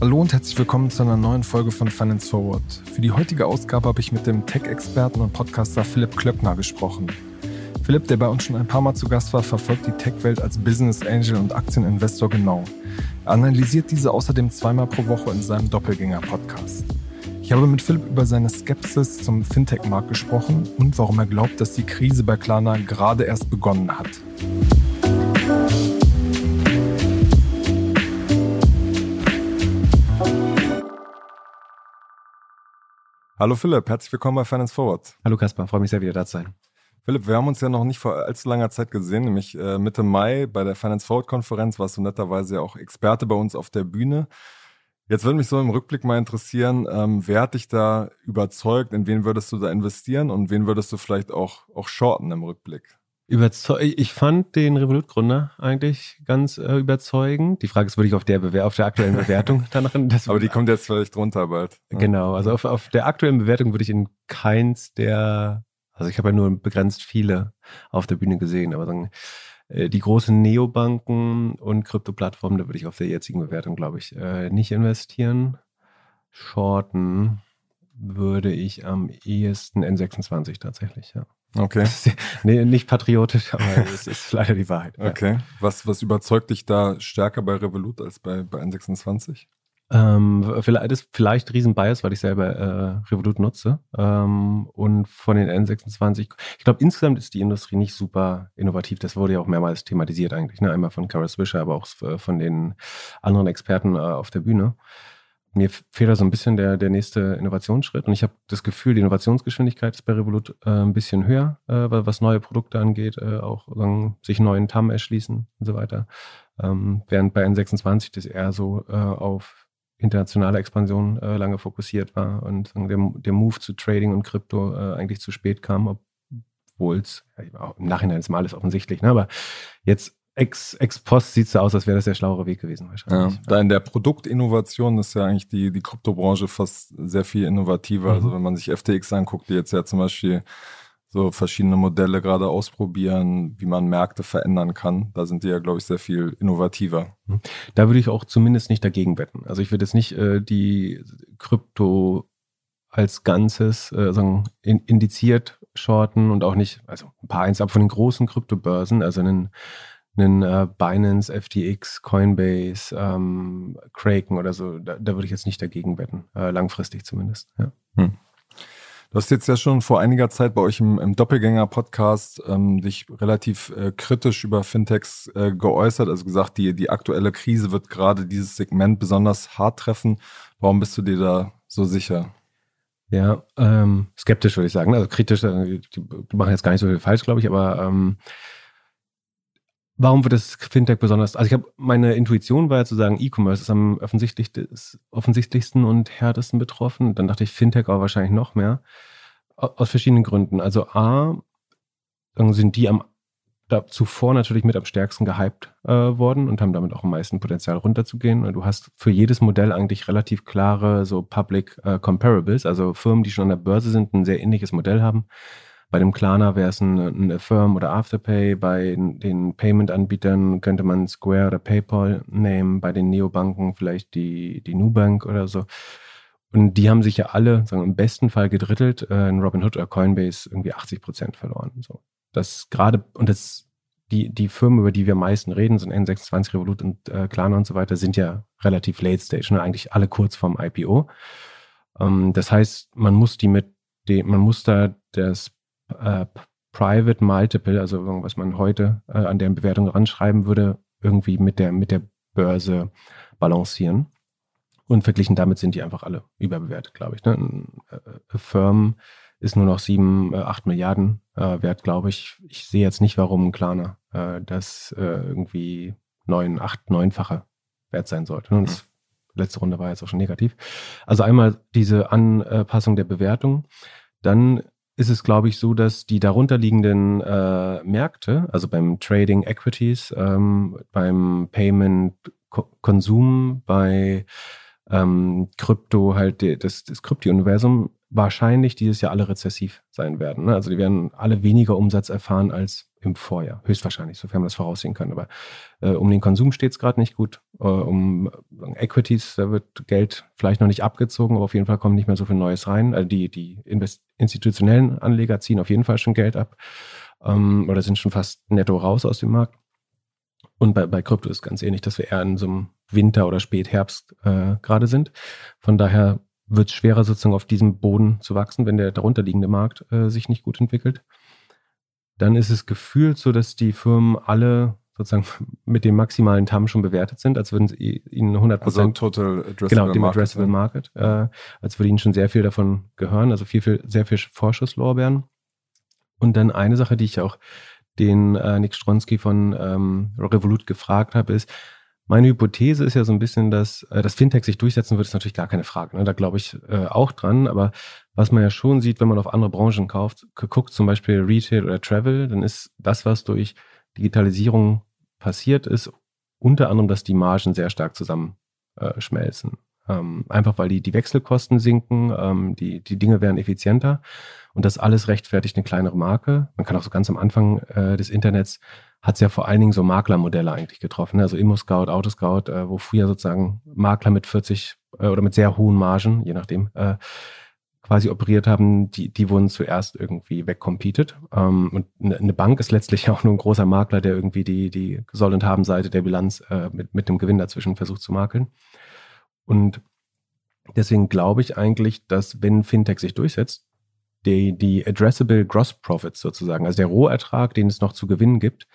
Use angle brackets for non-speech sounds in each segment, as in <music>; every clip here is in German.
Hallo und herzlich willkommen zu einer neuen Folge von Finance Forward. Für die heutige Ausgabe habe ich mit dem Tech-Experten und Podcaster Philipp Klöckner gesprochen. Philipp, der bei uns schon ein paar Mal zu Gast war, verfolgt die Tech-Welt als Business Angel und Aktieninvestor genau. Er analysiert diese außerdem zweimal pro Woche in seinem Doppelgänger-Podcast. Ich habe mit Philipp über seine Skepsis zum Fintech-Markt gesprochen und warum er glaubt, dass die Krise bei Klarna gerade erst begonnen hat. Hallo Philipp, herzlich willkommen bei Finance Forward. Hallo Kaspar, freue mich sehr, wieder da zu sein. Philipp, wir haben uns ja noch nicht vor allzu langer Zeit gesehen, nämlich äh, Mitte Mai bei der Finance Forward Konferenz warst du netterweise ja auch Experte bei uns auf der Bühne. Jetzt würde mich so im Rückblick mal interessieren, ähm, wer hat dich da überzeugt, in wen würdest du da investieren und wen würdest du vielleicht auch, auch shorten im Rückblick? Überzeug ich fand den Revolut-Gründer eigentlich ganz äh, überzeugend. Die Frage ist, würde ich auf der, Bewer auf der aktuellen Bewertung <laughs> danach. Aber die kommt jetzt vielleicht drunter bald. Ne? Genau, also auf, auf der aktuellen Bewertung würde ich in keins der, also ich habe ja nur begrenzt viele auf der Bühne gesehen, aber sagen, äh, die großen Neobanken und Krypto-Plattformen, da würde ich auf der jetzigen Bewertung, glaube ich, äh, nicht investieren. Shorten würde ich am ehesten N26 tatsächlich, ja. Okay. nee, nicht patriotisch, aber <laughs> es ist leider die Wahrheit. Okay. Ja. Was, was überzeugt dich da stärker bei Revolut als bei, bei N26? Ähm, vielleicht ist vielleicht riesen Bias, weil ich selber äh, Revolut nutze. Ähm, und von den N26, ich glaube, insgesamt ist die Industrie nicht super innovativ. Das wurde ja auch mehrmals thematisiert eigentlich. Ne? Einmal von Kara Swisher, aber auch von den anderen Experten äh, auf der Bühne mir fehlt da so ein bisschen der, der nächste Innovationsschritt. Und ich habe das Gefühl, die Innovationsgeschwindigkeit ist bei Revolut äh, ein bisschen höher, äh, was neue Produkte angeht, äh, auch sagen, sich neuen TAM erschließen und so weiter. Ähm, während bei N26 das eher so äh, auf internationale Expansion äh, lange fokussiert war und der, der Move zu Trading und Krypto äh, eigentlich zu spät kam, obwohl es, ja, im Nachhinein ist mal alles offensichtlich, ne? aber jetzt ex, ex post sieht es so aus, als wäre das der schlauere Weg gewesen wahrscheinlich. Ja, da in der Produktinnovation ist ja eigentlich die, die Kryptobranche fast sehr viel innovativer. Mhm. Also wenn man sich FTX anguckt, die jetzt ja zum Beispiel so verschiedene Modelle gerade ausprobieren, wie man Märkte verändern kann. Da sind die ja, glaube ich, sehr viel innovativer. Mhm. Da würde ich auch zumindest nicht dagegen wetten. Also ich würde jetzt nicht äh, die Krypto als Ganzes äh, sagen, in, indiziert shorten und auch nicht, also ein paar eins ab von den großen Kryptobörsen, also einen einen äh, Binance, FTX, Coinbase, ähm, Kraken oder so, da, da, würde ich jetzt nicht dagegen wetten, äh, langfristig zumindest. Ja. Hm. Du hast jetzt ja schon vor einiger Zeit bei euch im, im Doppelgänger-Podcast ähm, dich relativ äh, kritisch über Fintechs äh, geäußert, also gesagt, die, die aktuelle Krise wird gerade dieses Segment besonders hart treffen. Warum bist du dir da so sicher? Ja, ähm, skeptisch würde ich sagen. Also kritisch, äh, die machen jetzt gar nicht so viel falsch, glaube ich, aber ähm, Warum wird das Fintech besonders? Also ich habe meine Intuition war ja zu sagen, E-Commerce ist am offensichtlich, offensichtlichsten und härtesten betroffen. Dann dachte ich Fintech aber wahrscheinlich noch mehr. Aus verschiedenen Gründen. Also A, sind die am da zuvor natürlich mit am stärksten gehypt äh, worden und haben damit auch am meisten Potenzial runterzugehen. Und du hast für jedes Modell eigentlich relativ klare so Public äh, Comparables, also Firmen, die schon an der Börse sind, ein sehr ähnliches Modell haben bei dem Klarna wäre es ein, ein Affirm oder Afterpay. Bei den Payment-Anbietern könnte man Square oder PayPal nehmen. Bei den Neobanken vielleicht die, die Nubank oder so. Und die haben sich ja alle sagen, im besten Fall gedrittelt. Äh, in Robinhood oder Coinbase irgendwie 80 Prozent verloren. So. Das gerade, und das, die, die Firmen, über die wir am meisten reden, sind N26, Revolut und äh, Klarna und so weiter, sind ja relativ late stage, ne? eigentlich alle kurz vorm IPO. Ähm, das heißt, man muss die mit, die, man muss da das äh, Private Multiple, also was man heute äh, an der Bewertung ranschreiben würde, irgendwie mit der, mit der Börse balancieren. Und verglichen damit sind die einfach alle überbewertet, glaube ich. Ne? Äh, Firm ist nur noch sieben, äh, acht Milliarden äh, wert, glaube ich. Ich sehe jetzt nicht, warum ein Klarner äh, das äh, irgendwie neun, acht, neunfache wert sein sollte. Und das letzte Runde war jetzt auch schon negativ. Also einmal diese Anpassung der Bewertung. Dann ist es, glaube ich, so, dass die darunterliegenden äh, Märkte, also beim Trading Equities, ähm, beim Payment Konsum, bei ähm, Krypto halt das, das Krypto-Universum wahrscheinlich dieses Jahr alle rezessiv sein werden. Ne? Also die werden alle weniger Umsatz erfahren als im Vorjahr, höchstwahrscheinlich, sofern man das voraussehen kann. Aber äh, um den Konsum steht es gerade nicht gut. Äh, um Equities, da wird Geld vielleicht noch nicht abgezogen, aber auf jeden Fall kommt nicht mehr so viel Neues rein. Also die, die institutionellen Anleger ziehen auf jeden Fall schon Geld ab ähm, oder sind schon fast netto raus aus dem Markt. Und bei, bei Krypto ist ganz ähnlich, dass wir eher in so einem Winter- oder Spätherbst äh, gerade sind. Von daher wird es schwerer, sozusagen auf diesem Boden zu wachsen, wenn der darunterliegende Markt äh, sich nicht gut entwickelt. Dann ist es gefühlt so, dass die Firmen alle sozusagen <laughs> mit dem maximalen TAM schon bewertet sind, als würden sie ihnen 100 Prozent. Also total addressable Genau, dem Market, Addressable Market. Äh, als würde ihnen schon sehr viel davon gehören, also viel, viel, sehr viel Vorschusslorbeeren. Und dann eine Sache, die ich auch den äh, Nick Stronski von ähm, Revolut gefragt habe, ist, meine Hypothese ist ja so ein bisschen, dass äh, das Fintech sich durchsetzen wird, ist natürlich gar keine Frage. Ne? Da glaube ich äh, auch dran. Aber was man ja schon sieht, wenn man auf andere Branchen kauft, guckt zum Beispiel Retail oder Travel, dann ist das, was durch Digitalisierung passiert ist, unter anderem, dass die Margen sehr stark zusammenschmelzen. Äh, ähm, einfach weil die, die Wechselkosten sinken, ähm, die, die Dinge werden effizienter und das alles rechtfertigt eine kleinere Marke. Man kann auch so ganz am Anfang äh, des Internets hat es ja vor allen Dingen so Maklermodelle eigentlich getroffen. Ne? Also Immo-Scout, Autoscout, äh, wo früher sozusagen Makler mit 40 äh, oder mit sehr hohen Margen, je nachdem, äh, quasi operiert haben, die, die wurden zuerst irgendwie wegcompeted. Ähm, und eine, eine Bank ist letztlich <laughs> auch nur ein großer Makler, der irgendwie die, die Soll- und Haben-Seite der Bilanz äh, mit, mit dem Gewinn dazwischen versucht zu makeln. Und deswegen glaube ich eigentlich, dass wenn Fintech sich durchsetzt, die, die Addressable Gross Profits sozusagen, also der Rohertrag, den es noch zu gewinnen gibt,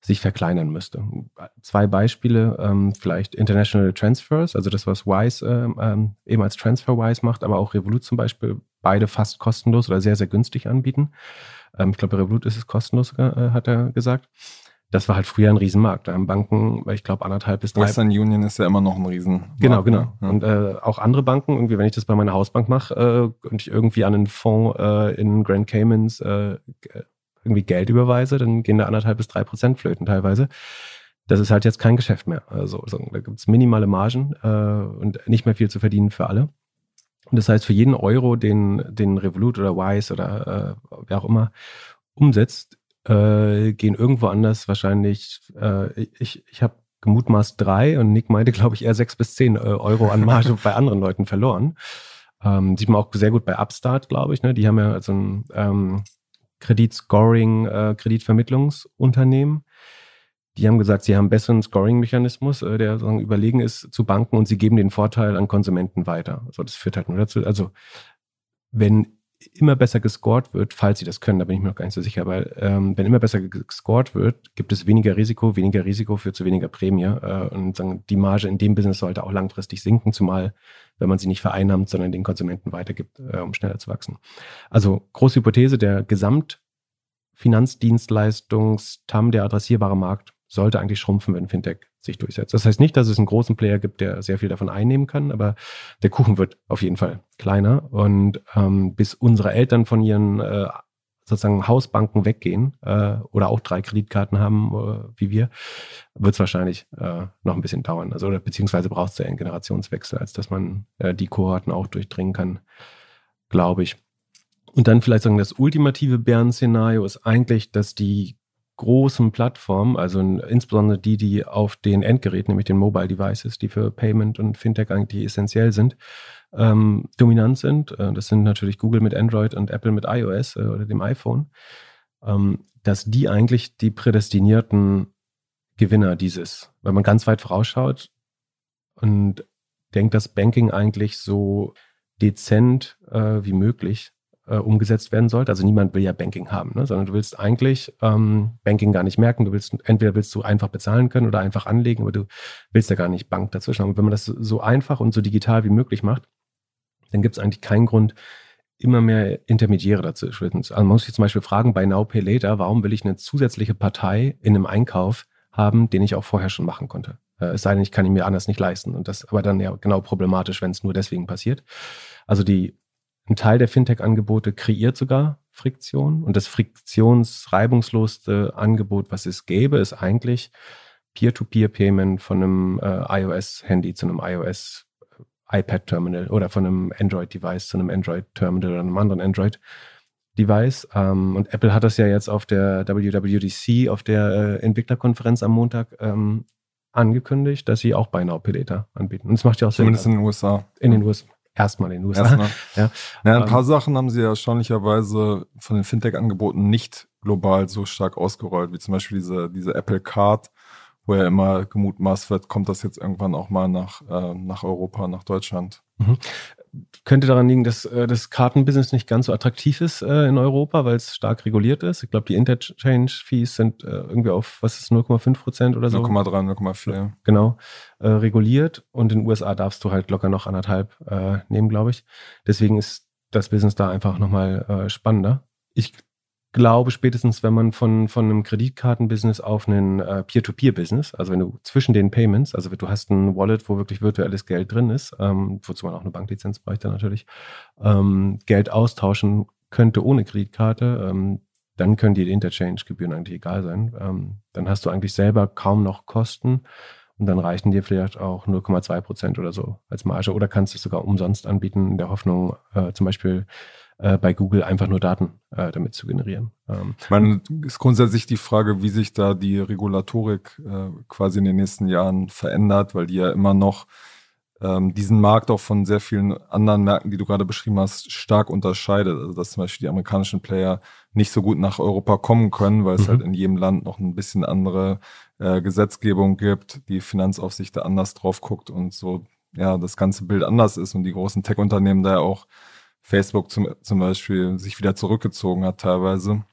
sich verkleinern müsste. Zwei Beispiele, ähm, vielleicht International Transfers, also das, was Wise ähm, ähm, eben als TransferWise macht, aber auch Revolut zum Beispiel, beide fast kostenlos oder sehr, sehr günstig anbieten. Ähm, ich glaube, Revolut ist es kostenlos, äh, hat er gesagt. Das war halt früher ein Riesenmarkt. Da haben Banken, ich glaube, anderthalb bis drei. Western Union ist ja immer noch ein Riesenmarkt. Genau, genau. Ne? Ja. Und äh, auch andere Banken, irgendwie, wenn ich das bei meiner Hausbank mache äh, und ich irgendwie an einen Fonds äh, in Grand Caymans äh, irgendwie Geld überweise, dann gehen da anderthalb bis drei Prozent flöten teilweise. Das ist halt jetzt kein Geschäft mehr. Also, da gibt es minimale Margen äh, und nicht mehr viel zu verdienen für alle. Und das heißt, für jeden Euro, den, den Revolut oder Wise oder äh, wer auch immer umsetzt, äh, gehen irgendwo anders wahrscheinlich, äh, ich, ich habe gemutmaßt drei und Nick meinte, glaube ich, eher sechs bis zehn äh, Euro an Marge bei anderen Leuten verloren. Ähm, sieht man auch sehr gut bei Upstart, glaube ich. Ne? Die haben ja so ein ähm, Kreditscoring, äh, Kreditvermittlungsunternehmen. Die haben gesagt, sie haben einen besseren Scoring-Mechanismus, äh, der sozusagen überlegen ist zu Banken und sie geben den Vorteil an Konsumenten weiter. Also das führt halt nur dazu, also wenn immer besser gescored wird, falls sie das können, da bin ich mir noch gar nicht so sicher, weil ähm, wenn immer besser gescored wird, gibt es weniger Risiko, weniger Risiko führt zu weniger Prämie äh, und sagen, die Marge in dem Business sollte auch langfristig sinken, zumal wenn man sie nicht vereinnahmt, sondern den Konsumenten weitergibt, äh, um schneller zu wachsen. Also große Hypothese, der Gesamtfinanzdienstleistungs-TAM, der adressierbare Markt, sollte eigentlich schrumpfen, wenn Fintech sich durchsetzt. Das heißt nicht, dass es einen großen Player gibt, der sehr viel davon einnehmen kann, aber der Kuchen wird auf jeden Fall kleiner. Und ähm, bis unsere Eltern von ihren äh, sozusagen Hausbanken weggehen äh, oder auch drei Kreditkarten haben, äh, wie wir, wird es wahrscheinlich äh, noch ein bisschen dauern. Also oder beziehungsweise braucht es ja einen Generationswechsel, als dass man äh, die Kohorten auch durchdringen kann, glaube ich. Und dann vielleicht sagen, das ultimative Bären-Szenario ist eigentlich, dass die großen Plattformen, also insbesondere die, die auf den Endgeräten, nämlich den Mobile Devices, die für Payment und Fintech eigentlich essentiell sind, ähm, dominant sind. Äh, das sind natürlich Google mit Android und Apple mit iOS äh, oder dem iPhone, ähm, dass die eigentlich die prädestinierten Gewinner dieses, weil man ganz weit vorausschaut und denkt, dass Banking eigentlich so dezent äh, wie möglich äh, umgesetzt werden sollte. Also niemand will ja Banking haben, ne? sondern du willst eigentlich ähm, Banking gar nicht merken. Du willst entweder willst du einfach bezahlen können oder einfach anlegen, aber du willst ja gar nicht Bank dazwischen haben. Und wenn man das so einfach und so digital wie möglich macht, dann gibt es eigentlich keinen Grund, immer mehr Intermediäre dazwischen. Also man muss sich zum Beispiel fragen, bei Now Pay Later, warum will ich eine zusätzliche Partei in einem Einkauf haben, den ich auch vorher schon machen konnte? Äh, es sei denn, ich kann ihn mir anders nicht leisten. Und das aber dann ja genau problematisch, wenn es nur deswegen passiert. Also die ein Teil der Fintech-Angebote kreiert sogar Friktion und das friktionsreibungslosste Angebot, was es gäbe, ist eigentlich Peer-to-Peer-Payment von einem äh, iOS-Handy zu einem iOS iPad-Terminal oder von einem Android-Device zu einem Android-Terminal oder einem anderen Android. Device. Ähm, und Apple hat das ja jetzt auf der WWDC, auf der äh, Entwicklerkonferenz am Montag ähm, angekündigt, dass sie auch Buy Now Pay Later anbieten. Und das macht ja auch Sinn. Zumindest in den USA. In den USA. Erstmal in den USA. Erstmal. Ja. ja, ein paar ähm, Sachen haben sie ja erstaunlicherweise von den Fintech-Angeboten nicht global so stark ausgerollt, wie zum Beispiel diese, diese Apple Card, wo ja immer gemutmaßt wird, kommt das jetzt irgendwann auch mal nach, äh, nach Europa, nach Deutschland. Mhm könnte daran liegen, dass äh, das Kartenbusiness nicht ganz so attraktiv ist äh, in Europa, weil es stark reguliert ist. Ich glaube, die Interchange-Fees sind äh, irgendwie auf, was ist 0,5 Prozent oder so? 0,3, 0,4. Genau, äh, reguliert. Und in den USA darfst du halt locker noch anderthalb äh, nehmen, glaube ich. Deswegen ist das Business da einfach nochmal äh, spannender. Ich glaube, spätestens wenn man von, von einem Kreditkartenbusiness auf einen äh, Peer-to-Peer-Business, also wenn du zwischen den Payments, also du hast ein Wallet, wo wirklich virtuelles Geld drin ist, ähm, wozu man auch eine Banklizenz bräuchte natürlich, ähm, Geld austauschen könnte ohne Kreditkarte, ähm, dann können die Interchange-Gebühren eigentlich egal sein. Ähm, dann hast du eigentlich selber kaum noch Kosten und dann reichen dir vielleicht auch 0,2 Prozent oder so als Marge oder kannst du es sogar umsonst anbieten in der Hoffnung, äh, zum Beispiel äh, bei Google einfach nur Daten äh, damit zu generieren. Ähm, ich meine, ist grundsätzlich die Frage, wie sich da die Regulatorik äh, quasi in den nächsten Jahren verändert, weil die ja immer noch ähm, diesen Markt auch von sehr vielen anderen Märkten, die du gerade beschrieben hast, stark unterscheidet. Also dass zum Beispiel die amerikanischen Player nicht so gut nach Europa kommen können, weil es mhm. halt in jedem Land noch ein bisschen andere äh, Gesetzgebung gibt, die Finanzaufsicht da anders drauf guckt und so ja das ganze Bild anders ist und die großen Tech-Unternehmen da ja auch Facebook zum, zum Beispiel sich wieder zurückgezogen hat teilweise,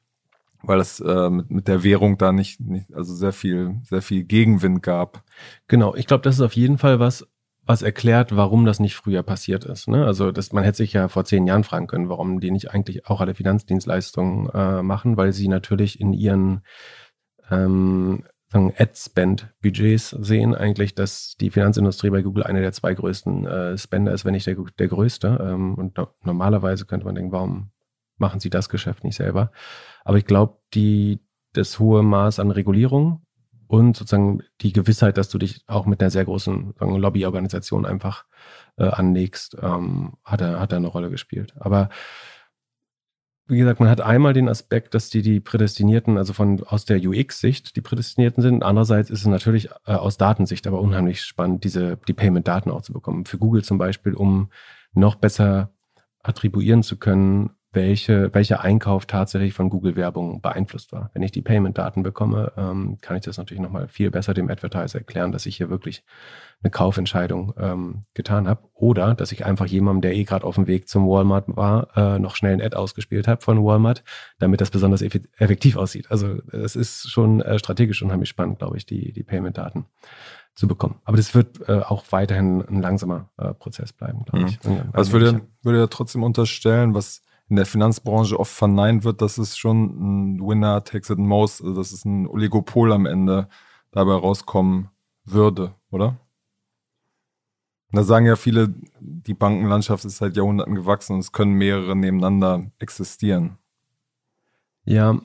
weil es äh, mit, mit der Währung da nicht, nicht, also sehr viel, sehr viel Gegenwind gab. Genau, ich glaube, das ist auf jeden Fall was, was erklärt, warum das nicht früher passiert ist. Ne? Also das, man hätte sich ja vor zehn Jahren fragen können, warum die nicht eigentlich auch alle Finanzdienstleistungen äh, machen, weil sie natürlich in ihren ähm, Ad-Spend-Budgets sehen eigentlich, dass die Finanzindustrie bei Google einer der zwei größten äh, Spender ist, wenn nicht der, der größte. Ähm, und no normalerweise könnte man denken, warum machen sie das Geschäft nicht selber? Aber ich glaube, das hohe Maß an Regulierung und sozusagen die Gewissheit, dass du dich auch mit einer sehr großen Lobbyorganisation einfach äh, anlegst, ähm, hat, er, hat er eine Rolle gespielt. Aber wie gesagt, man hat einmal den Aspekt, dass die die Prädestinierten, also von aus der UX-Sicht die Prädestinierten sind. Andererseits ist es natürlich äh, aus Datensicht aber unheimlich spannend, diese die Payment-Daten auch zu bekommen. Für Google zum Beispiel, um noch besser attribuieren zu können, welche, welcher Einkauf tatsächlich von Google-Werbung beeinflusst war. Wenn ich die Payment-Daten bekomme, ähm, kann ich das natürlich nochmal viel besser dem Advertiser erklären, dass ich hier wirklich eine Kaufentscheidung ähm, getan habe. Oder dass ich einfach jemandem, der eh gerade auf dem Weg zum Walmart war, äh, noch schnell ein Ad ausgespielt habe von Walmart, damit das besonders effektiv aussieht. Also es ist schon äh, strategisch unheimlich spannend, glaube ich, die, die Payment-Daten zu bekommen. Aber das wird äh, auch weiterhin ein langsamer äh, Prozess bleiben, glaube mhm. ich. Also würde, würde ja trotzdem unterstellen, was in der Finanzbranche oft verneint wird, dass es schon ein Winner takes it most, also dass es ein Oligopol am Ende dabei rauskommen würde, oder? da sagen ja viele, die Bankenlandschaft ist seit Jahrhunderten gewachsen und es können mehrere nebeneinander existieren. Ja,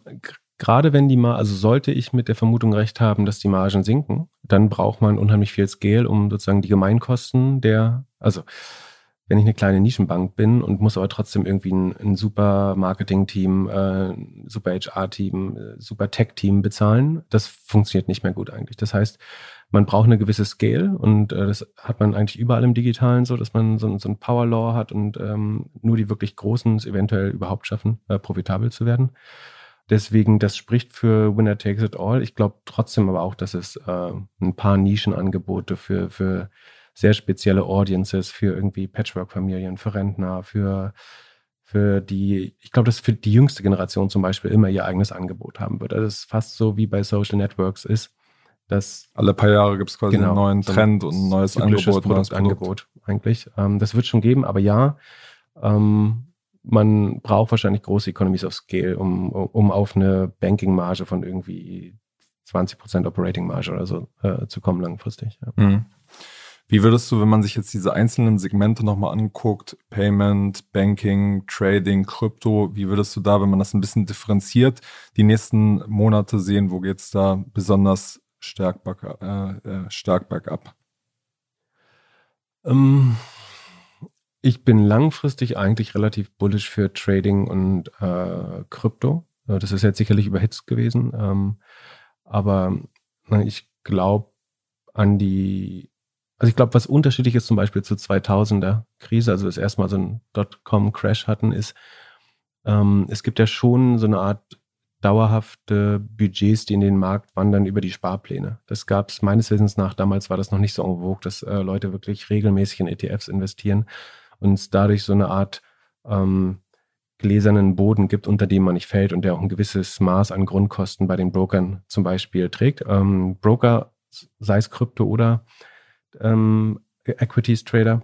gerade wenn die mal, also sollte ich mit der Vermutung recht haben, dass die Margen sinken, dann braucht man unheimlich viel Scale, um sozusagen die Gemeinkosten der, also wenn ich eine kleine Nischenbank bin und muss aber trotzdem irgendwie ein, ein super Marketing-Team, äh, super HR-Team, äh, super Tech-Team bezahlen, das funktioniert nicht mehr gut eigentlich. Das heißt, man braucht eine gewisse Scale und äh, das hat man eigentlich überall im Digitalen so, dass man so, so ein Power Law hat und ähm, nur die wirklich Großen es eventuell überhaupt schaffen, äh, profitabel zu werden. Deswegen, das spricht für Winner Takes It All. Ich glaube trotzdem aber auch, dass es äh, ein paar Nischenangebote für, für sehr spezielle Audiences für irgendwie Patchwork-Familien, für Rentner, für, für die, ich glaube, dass für die jüngste Generation zum Beispiel immer ihr eigenes Angebot haben wird. Also es ist fast so wie bei Social Networks ist, dass alle paar Jahre gibt es quasi genau, einen neuen Trend und ein neues Angebot, Produktangebot eigentlich. Ähm, das wird schon geben, aber ja, ähm, man braucht wahrscheinlich große Economies of Scale, um, um auf eine Banking-Marge von irgendwie 20% Operating-Marge oder so äh, zu kommen langfristig. Ja. Mhm. Wie würdest du, wenn man sich jetzt diese einzelnen Segmente nochmal anguckt, Payment, Banking, Trading, Krypto, wie würdest du da, wenn man das ein bisschen differenziert, die nächsten Monate sehen, wo geht es da besonders stark, back, äh, äh, stark bergab? Ähm, Ich bin langfristig eigentlich relativ bullish für Trading und äh, Krypto. Äh, das ist jetzt sicherlich überhitzt gewesen. Ähm, aber na, ich glaube an die, also ich glaube, was unterschiedlich ist zum Beispiel zur 2000er Krise, also das erstmal so ein Dotcom-Crash hatten, ist, ähm, es gibt ja schon so eine Art dauerhafte Budgets, die in den Markt wandern über die Sparpläne. Das gab es meines Wissens nach, damals war das noch nicht so vogue, dass äh, Leute wirklich regelmäßig in ETFs investieren und es dadurch so eine Art ähm, gläsernen Boden gibt, unter dem man nicht fällt und der auch ein gewisses Maß an Grundkosten bei den Brokern zum Beispiel trägt. Ähm, Broker, sei es Krypto oder ähm, Equities Trader,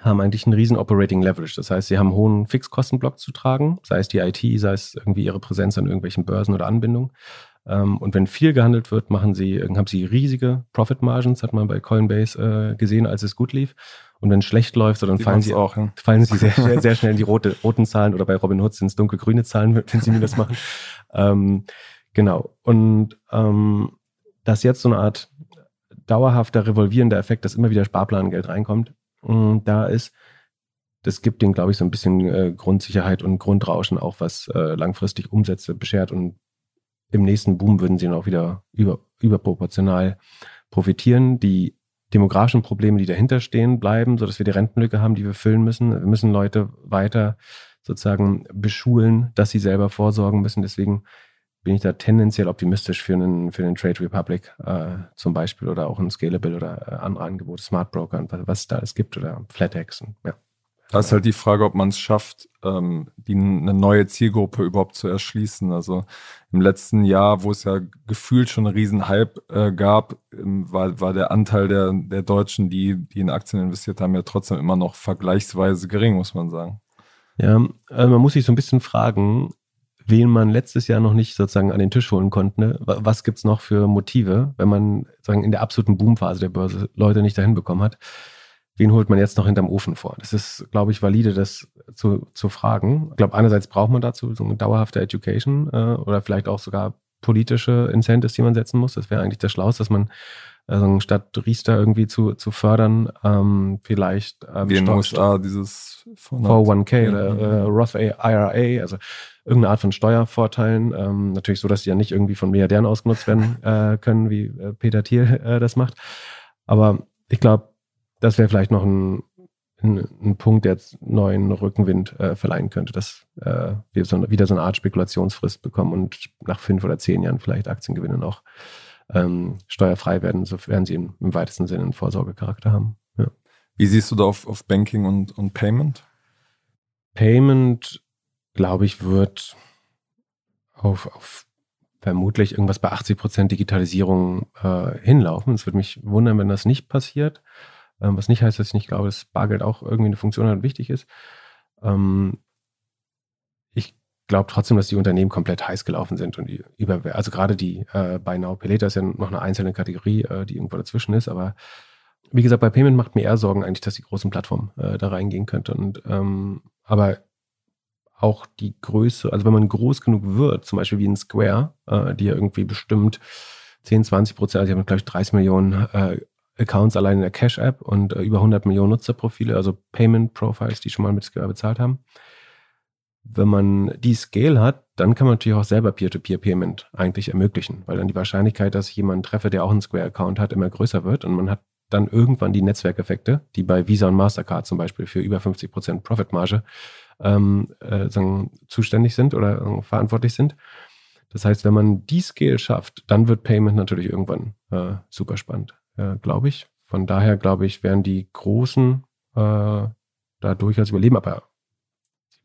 haben eigentlich einen riesen Operating Leverage. Das heißt, sie haben einen hohen Fixkostenblock zu tragen, sei es die IT, sei es irgendwie ihre Präsenz an irgendwelchen Börsen oder Anbindungen. Ähm, und wenn viel gehandelt wird, machen sie, haben sie riesige Profit Margins, hat man bei Coinbase äh, gesehen, als es gut lief. Und wenn es schlecht läuft, so dann fallen sie, auch, ja. fallen sie sehr, sehr, <laughs> sehr, schnell in die rote, roten Zahlen oder bei Robinhood sind es dunkelgrüne Zahlen, <laughs> wenn sie mir das machen. ähm, genau. Und ähm, dass jetzt so eine Art dauerhafter revolvierender Effekt, dass immer wieder Sparplangeld reinkommt, mh, da ist, das gibt denen, glaube ich, so ein bisschen äh, Grundsicherheit und Grundrauschen auch, was äh, langfristig Umsätze beschert. Und im nächsten Boom würden sie dann auch wieder über, überproportional profitieren. Die demografischen Probleme, die dahinter stehen, bleiben, sodass wir die Rentenlücke haben, die wir füllen müssen. Wir müssen Leute weiter sozusagen beschulen, dass sie selber vorsorgen müssen. Deswegen bin ich da tendenziell optimistisch für einen, für einen Trade Republic äh, zum Beispiel oder auch ein Scalable oder äh, andere Angebote, Smart Broker und was, was es da alles gibt oder FlatEx. Und, ja. Da ist halt die Frage, ob man es schafft, ähm, die, eine neue Zielgruppe überhaupt zu erschließen. Also im letzten Jahr, wo es ja gefühlt schon einen riesen Hype äh, gab, ähm, war, war der Anteil der, der Deutschen, die, die in Aktien investiert haben, ja trotzdem immer noch vergleichsweise gering, muss man sagen. Ja, also man muss sich so ein bisschen fragen, wen man letztes Jahr noch nicht sozusagen an den Tisch holen konnte. Ne? Was gibt's noch für Motive, wenn man sagen in der absoluten Boomphase der Börse Leute nicht dahin bekommen hat? wen holt man jetzt noch hinterm Ofen vor? Das ist, glaube ich, valide, das zu, zu fragen. Ich glaube, einerseits braucht man dazu so eine dauerhafte Education äh, oder vielleicht auch sogar politische Incentives, die man setzen muss. Das wäre eigentlich der Schlauste, dass man also statt Riester irgendwie zu, zu fördern, ähm, vielleicht ähm, Wie in den USA dieses 401k oder äh, Roth IRA, also irgendeine Art von Steuervorteilen. Ähm, natürlich so, dass die ja nicht irgendwie von Milliardären ausgenutzt werden <laughs> äh, können, wie äh, Peter Thiel äh, das macht. Aber ich glaube, das wäre vielleicht noch ein, ein, ein, Punkt, der jetzt neuen Rückenwind äh, verleihen könnte, dass äh, wir so, wieder so eine Art Spekulationsfrist bekommen und nach fünf oder zehn Jahren vielleicht Aktiengewinne noch ähm, steuerfrei werden, sofern sie im, im, weitesten Sinne einen Vorsorgecharakter haben. Ja. Wie siehst du da auf, auf Banking und, und Payment? Payment, glaube ich, wird auf, auf vermutlich irgendwas bei 80 Prozent Digitalisierung äh, hinlaufen. Es würde mich wundern, wenn das nicht passiert. Ähm, was nicht heißt, dass ich nicht glaube, dass Bargeld auch irgendwie eine Funktion hat und wichtig ist. Ähm, glaube trotzdem, dass die Unternehmen komplett heiß gelaufen sind und über, also gerade die äh, Buy Now Later ist ja noch eine einzelne Kategorie, äh, die irgendwo dazwischen ist, aber wie gesagt, bei Payment macht mir eher Sorgen eigentlich, dass die großen Plattformen äh, da reingehen könnte. Und ähm, aber auch die Größe, also wenn man groß genug wird, zum Beispiel wie ein Square, äh, die ja irgendwie bestimmt 10, 20 Prozent, also die haben, glaube ich, 30 Millionen äh, Accounts allein in der Cash-App und äh, über 100 Millionen Nutzerprofile, also Payment-Profiles, die schon mal mit Square bezahlt haben. Wenn man die Scale hat, dann kann man natürlich auch selber Peer-to-Peer-Payment eigentlich ermöglichen, weil dann die Wahrscheinlichkeit, dass ich jemanden treffe, der auch einen Square-Account hat, immer größer wird und man hat dann irgendwann die Netzwerkeffekte, die bei Visa und Mastercard zum Beispiel für über 50 Prozent Profitmarge ähm, äh, sagen, zuständig sind oder äh, verantwortlich sind. Das heißt, wenn man die Scale schafft, dann wird Payment natürlich irgendwann äh, super spannend äh, glaube ich. Von daher, glaube ich, werden die Großen äh, da durchaus überleben. Aber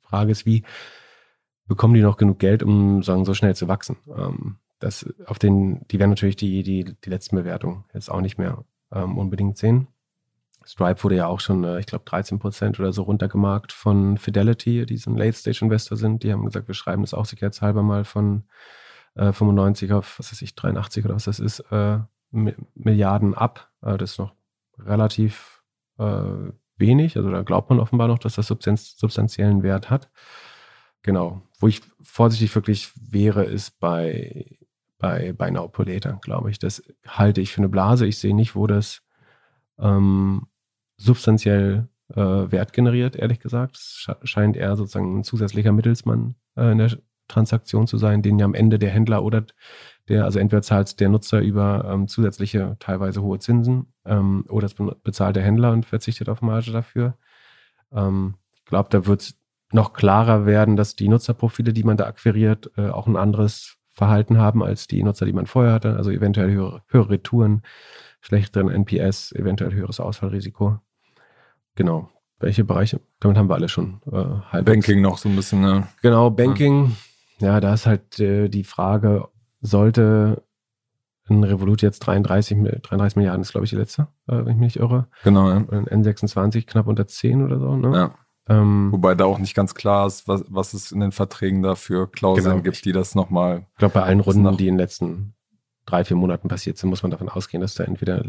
Frage ist, wie bekommen die noch genug Geld, um sagen, so schnell zu wachsen? Ähm, das auf den, die werden natürlich die, die, die letzten Bewertungen jetzt auch nicht mehr ähm, unbedingt sehen. Stripe wurde ja auch schon, äh, ich glaube, 13 Prozent oder so runtergemarkt von Fidelity, die so ein Late-Stage-Investor sind. Die haben gesagt, wir schreiben das auch sicherheitshalber mal von äh, 95 auf, was weiß ich, 83 oder was das ist, äh, Milliarden ab. Äh, das ist noch relativ äh, wenig. Also da glaubt man offenbar noch, dass das substanz substanziellen Wert hat. Genau. Wo ich vorsichtig wirklich wäre, ist bei, bei, bei Naupolator, glaube ich. Das halte ich für eine Blase. Ich sehe nicht, wo das ähm, substanziell äh, Wert generiert, ehrlich gesagt. Es scheint eher sozusagen ein zusätzlicher Mittelsmann äh, in der Transaktion zu sein, den ja am Ende der Händler oder der, also entweder zahlt der Nutzer über ähm, zusätzliche, teilweise hohe Zinsen ähm, oder es bezahlt der Händler und verzichtet auf Marge dafür. Ähm, ich glaube, da wird es noch klarer werden, dass die Nutzerprofile, die man da akquiriert, äh, auch ein anderes Verhalten haben als die Nutzer, die man vorher hatte. Also eventuell höhere, höhere Retouren, schlechteren NPS, eventuell höheres Ausfallrisiko. Genau. Welche Bereiche? Damit haben wir alle schon äh, halb. Banking noch so ein bisschen, ne? Genau, Banking. Ja, da ist halt äh, die Frage, sollte ein Revolut jetzt 33, 33 Milliarden ist, glaube ich, die letzte, äh, wenn ich mich nicht irre. Genau, ja. Ein N26 knapp unter 10 oder so, ne? Ja. Ähm, Wobei da auch nicht ganz klar ist, was, was es in den Verträgen da für Klauseln genau. gibt, die das nochmal. Ich glaube, bei allen Runden, die in den letzten drei, vier Monaten passiert sind, muss man davon ausgehen, dass da entweder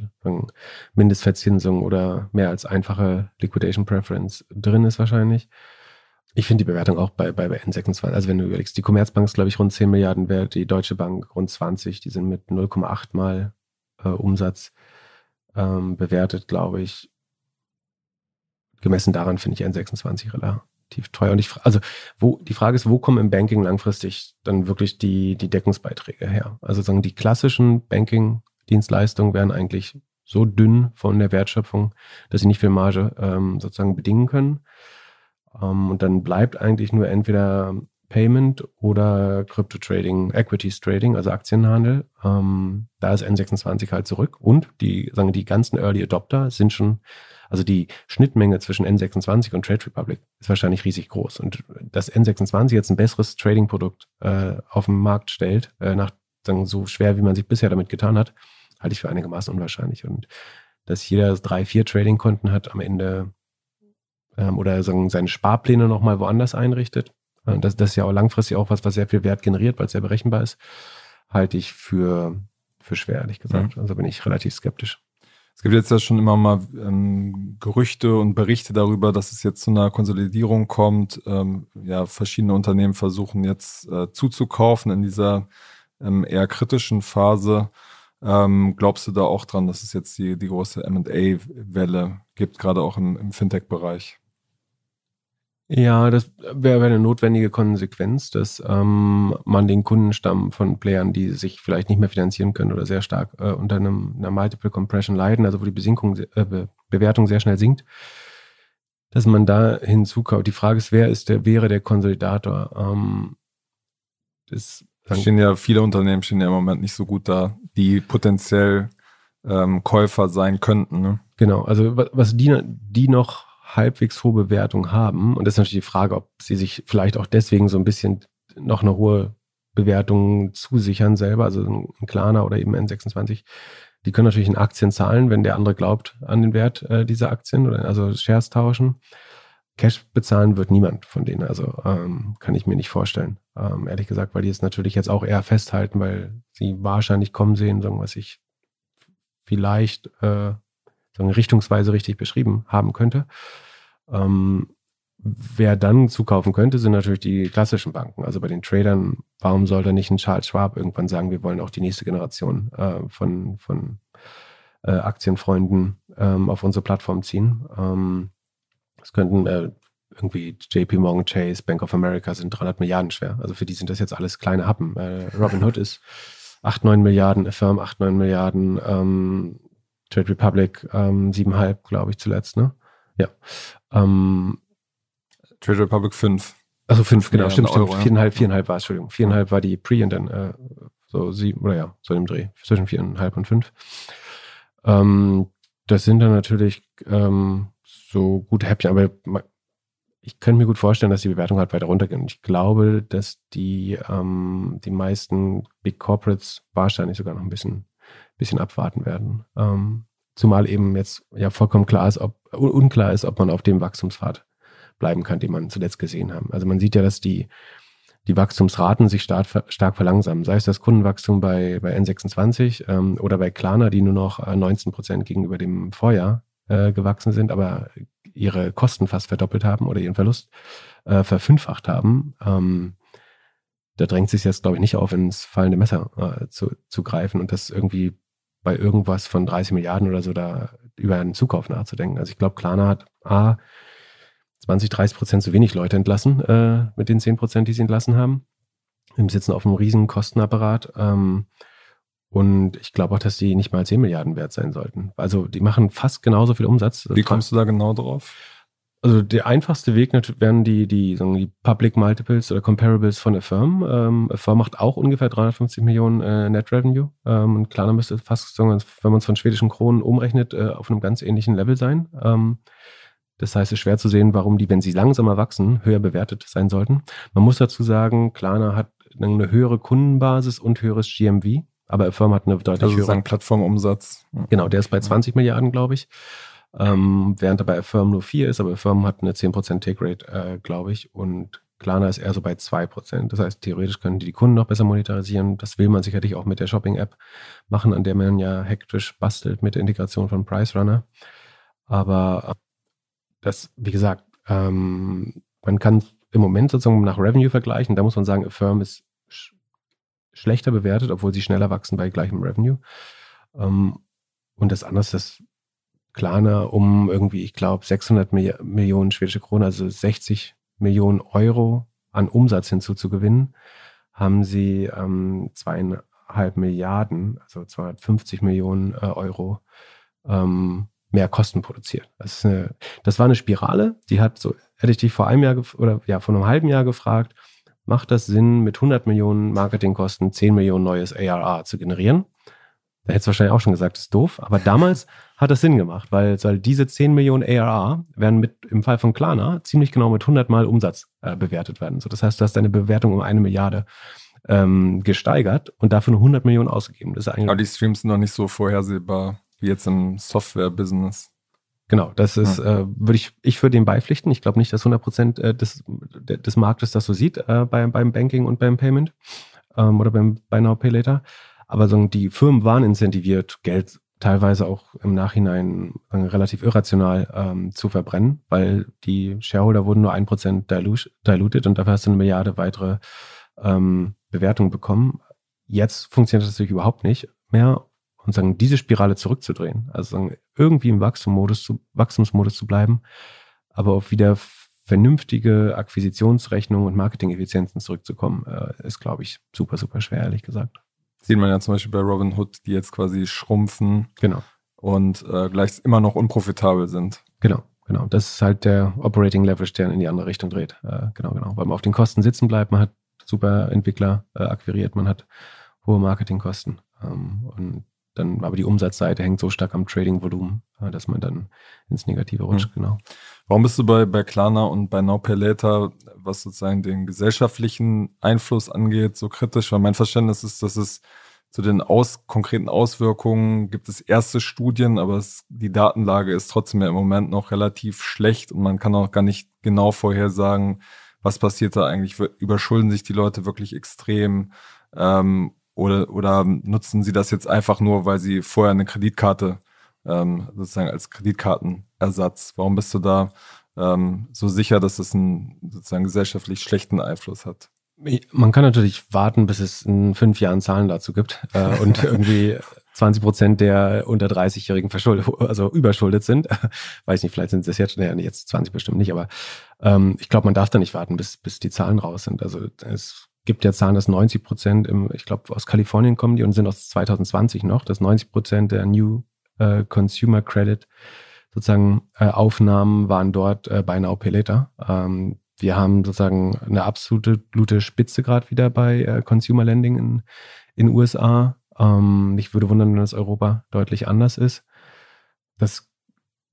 Mindestverzinsung oder mehr als einfache Liquidation Preference drin ist wahrscheinlich. Ich finde die Bewertung auch bei, bei, bei N26, also wenn du überlegst, die Commerzbank ist, glaube ich, rund 10 Milliarden wert, die Deutsche Bank rund 20, die sind mit 0,8 mal äh, Umsatz ähm, bewertet, glaube ich gemessen daran finde ich N26 relativ teuer. Und ich, also, wo, die Frage ist, wo kommen im Banking langfristig dann wirklich die, die Deckungsbeiträge her? Also sagen, die klassischen Banking-Dienstleistungen werden eigentlich so dünn von der Wertschöpfung, dass sie nicht viel Marge ähm, sozusagen bedingen können. Ähm, und dann bleibt eigentlich nur entweder Payment oder Crypto Trading, Equities Trading, also Aktienhandel. Ähm, da ist N26 halt zurück. Und die, sagen die ganzen Early Adopter sind schon also die Schnittmenge zwischen N26 und Trade Republic ist wahrscheinlich riesig groß. Und dass N26 jetzt ein besseres Trading-Produkt äh, auf den Markt stellt, äh, nach sagen, so schwer, wie man sich bisher damit getan hat, halte ich für einigermaßen unwahrscheinlich. Und dass jeder drei, vier Trading-Konten hat am Ende ähm, oder sagen, seine Sparpläne nochmal woanders einrichtet. Äh, das, das ist ja auch langfristig auch was, was sehr viel Wert generiert, weil es sehr berechenbar ist, halte ich für, für schwer, ehrlich gesagt. Mhm. Also bin ich relativ skeptisch. Es gibt jetzt ja schon immer mal ähm, Gerüchte und Berichte darüber, dass es jetzt zu einer Konsolidierung kommt. Ähm, ja, verschiedene Unternehmen versuchen jetzt äh, zuzukaufen in dieser ähm, eher kritischen Phase. Ähm, glaubst du da auch dran, dass es jetzt die, die große MA-Welle gibt, gerade auch im, im Fintech-Bereich? Ja, das wäre wär eine notwendige Konsequenz, dass ähm, man den Kundenstamm von Playern, die sich vielleicht nicht mehr finanzieren können oder sehr stark äh, unter einem, einer Multiple Compression leiden, also wo die Besinkung, äh, Be Bewertung sehr schnell sinkt, dass man da hinzukauft. Die Frage ist, wer ist der, wäre der Konsolidator? Ähm, das stehen ja viele Unternehmen stehen ja im Moment nicht so gut da, die potenziell ähm, Käufer sein könnten. Ne? Genau, also was die, die noch halbwegs hohe Bewertung haben, und das ist natürlich die Frage, ob sie sich vielleicht auch deswegen so ein bisschen noch eine hohe Bewertung zusichern selber, also ein Klarner oder eben N26, die können natürlich in Aktien zahlen, wenn der andere glaubt an den Wert äh, dieser Aktien oder also Shares tauschen. Cash bezahlen wird niemand von denen, also ähm, kann ich mir nicht vorstellen, ähm, ehrlich gesagt, weil die es natürlich jetzt auch eher festhalten, weil sie wahrscheinlich kommen sehen, sagen was ich vielleicht äh, richtungsweise richtig beschrieben haben könnte. Ähm, wer dann zukaufen könnte, sind natürlich die klassischen Banken. Also bei den Tradern, warum sollte nicht ein Charles Schwab irgendwann sagen, wir wollen auch die nächste Generation äh, von, von äh, Aktienfreunden ähm, auf unsere Plattform ziehen? Ähm, das könnten äh, irgendwie JP Morgan Chase, Bank of America sind 300 Milliarden schwer. Also für die sind das jetzt alles kleine Happen. Äh, Robinhood ist 8, 9 Milliarden, Affirm 8, 9 Milliarden, ähm, Trade Republic ähm, 7,5, glaube ich, zuletzt, ne? Ja. Ähm, Trade Republic 5. Also 5, genau, stimmt, stimmt. Euro, 4,5, 4,5 war es, Entschuldigung. 4,5 war die Pre und dann äh, so sieben, oder ja, so im Dreh, zwischen 4,5 und 5. Ähm, das sind dann natürlich ähm, so gute Häppchen, aber ich könnte mir gut vorstellen, dass die Bewertung halt weiter runtergeht. Und ich glaube, dass die, ähm, die meisten Big Corporates wahrscheinlich sogar noch ein bisschen bisschen abwarten werden. Ähm, zumal eben jetzt ja vollkommen klar ist, ob unklar ist, ob man auf dem Wachstumspfad bleiben kann, den man zuletzt gesehen haben. Also man sieht ja, dass die, die Wachstumsraten sich stark, stark verlangsamen. Sei es das Kundenwachstum bei, bei N26 ähm, oder bei Klarna, die nur noch 19 äh, Prozent gegenüber dem Vorjahr äh, gewachsen sind, aber ihre Kosten fast verdoppelt haben oder ihren Verlust äh, verfünffacht haben. Ähm, da drängt sich jetzt, glaube ich, nicht auf, ins fallende Messer äh, zu, zu greifen und das irgendwie bei irgendwas von 30 Milliarden oder so da über einen Zukauf nachzudenken. Also ich glaube, Klarna hat A, 20, 30 Prozent zu wenig Leute entlassen äh, mit den 10 Prozent, die sie entlassen haben. Wir sitzen auf einem riesen Kostenapparat. Ähm, und ich glaube auch, dass die nicht mal 10 Milliarden wert sein sollten. Also die machen fast genauso viel Umsatz. Wie kommst du da genau drauf? Also der einfachste Weg wären die, die, sagen die Public Multiples oder Comparables von Affirm. Ähm, Affirm macht auch ungefähr 350 Millionen äh, Net Revenue. Ähm, und klar, dann müsste fast, sagen wir, wenn man es von schwedischen Kronen umrechnet, äh, auf einem ganz ähnlichen Level sein. Ähm, das heißt, es ist schwer zu sehen, warum die, wenn sie langsamer wachsen, höher bewertet sein sollten. Man muss dazu sagen, Klarna hat eine höhere Kundenbasis und höheres GMV. Aber Affirm hat eine deutlich also höhere. Plattformumsatz. Genau, der ist bei 20 Milliarden, glaube ich. Ähm, während er bei Affirm nur 4 ist, aber Affirm hat eine 10% Take Rate, äh, glaube ich. Und Klarna ist eher so bei 2%. Das heißt, theoretisch können die die Kunden noch besser monetarisieren. Das will man sicherlich auch mit der Shopping-App machen, an der man ja hektisch bastelt mit der Integration von Price Runner. Aber das, wie gesagt, ähm, man kann im Moment sozusagen nach Revenue vergleichen. Da muss man sagen, Affirm ist sch schlechter bewertet, obwohl sie schneller wachsen bei gleichem Revenue. Ähm, und das andere ist Klarna um irgendwie, ich glaube, 600 Milli Millionen schwedische Kronen, also 60 Millionen Euro an Umsatz hinzuzugewinnen, haben sie ähm, zweieinhalb Milliarden, also 250 Millionen äh, Euro ähm, mehr Kosten produziert. Das, eine, das war eine Spirale, die hat so, hätte ich dich vor einem Jahr oder ja, vor einem halben Jahr gefragt, macht das Sinn, mit 100 Millionen Marketingkosten 10 Millionen neues ARR zu generieren? Da hättest du wahrscheinlich auch schon gesagt, das ist doof. Aber damals hat das Sinn gemacht, weil, weil diese 10 Millionen ARR werden mit, im Fall von Klarna ziemlich genau mit 100 Mal Umsatz äh, bewertet werden. So, das heißt, du hast deine Bewertung um eine Milliarde ähm, gesteigert und dafür nur 100 Millionen ausgegeben. Das ist eigentlich Aber die Streams sind noch nicht so vorhersehbar wie jetzt im Software-Business. Genau, das ist, äh, würde ich, ich würde dem beipflichten. Ich glaube nicht, dass 100 Prozent äh, des, des Marktes das so sieht äh, bei, beim Banking und beim Payment ähm, oder beim Buy Now Pay Later. Aber so, die Firmen waren incentiviert, Geld teilweise auch im Nachhinein äh, relativ irrational ähm, zu verbrennen, weil die Shareholder wurden nur ein Prozent diluted und dafür hast du eine Milliarde weitere ähm, Bewertungen bekommen. Jetzt funktioniert das natürlich überhaupt nicht mehr und sagen, diese Spirale zurückzudrehen. Also sagen, irgendwie im Wachstumsmodus zu, Wachstumsmodus zu bleiben, aber auf wieder vernünftige Akquisitionsrechnungen und Marketing-Effizienzen zurückzukommen, äh, ist, glaube ich, super, super schwer, ehrlich gesagt. Sieht man ja zum Beispiel bei Robinhood, die jetzt quasi schrumpfen. Genau. Und äh, gleich immer noch unprofitabel sind. Genau, genau. Das ist halt der Operating Leverage, der in die andere Richtung dreht. Äh, genau, genau. Weil man auf den Kosten sitzen bleibt, man hat super Entwickler äh, akquiriert, man hat hohe Marketingkosten. Ähm, und dann, aber die Umsatzseite hängt so stark am Trading-Volumen, äh, dass man dann ins Negative rutscht, mhm. genau. Warum bist du bei, bei Klarna und bei Now Pay Later, was sozusagen den gesellschaftlichen Einfluss angeht, so kritisch? Weil mein Verständnis ist, dass es zu den aus, konkreten Auswirkungen gibt es erste Studien, aber es, die Datenlage ist trotzdem ja im Moment noch relativ schlecht und man kann auch gar nicht genau vorhersagen, was passiert da eigentlich. Überschulden sich die Leute wirklich extrem? Ähm, oder, oder nutzen Sie das jetzt einfach nur, weil Sie vorher eine Kreditkarte ähm, sozusagen als Kreditkartenersatz? Warum bist du da ähm, so sicher, dass es einen sozusagen gesellschaftlich schlechten Einfluss hat? Man kann natürlich warten, bis es in fünf Jahren Zahlen dazu gibt äh, <laughs> und irgendwie 20 Prozent der unter 30-Jährigen verschuldet, also überschuldet sind. <laughs> Weiß nicht, vielleicht sind es jetzt schon, ja, jetzt 20 bestimmt nicht, aber ähm, ich glaube, man darf da nicht warten, bis, bis die Zahlen raus sind. Also es gibt ja Zahlen, dass 90 Prozent, im, ich glaube, aus Kalifornien kommen die und sind aus 2020 noch, dass 90 Prozent der New äh, Consumer Credit sozusagen äh, Aufnahmen waren dort äh, bei Now Later. Ähm, wir haben sozusagen eine absolute gute Spitze gerade wieder bei äh, Consumer Lending in den USA. Ähm, mich würde wundern, wenn das Europa deutlich anders ist. Das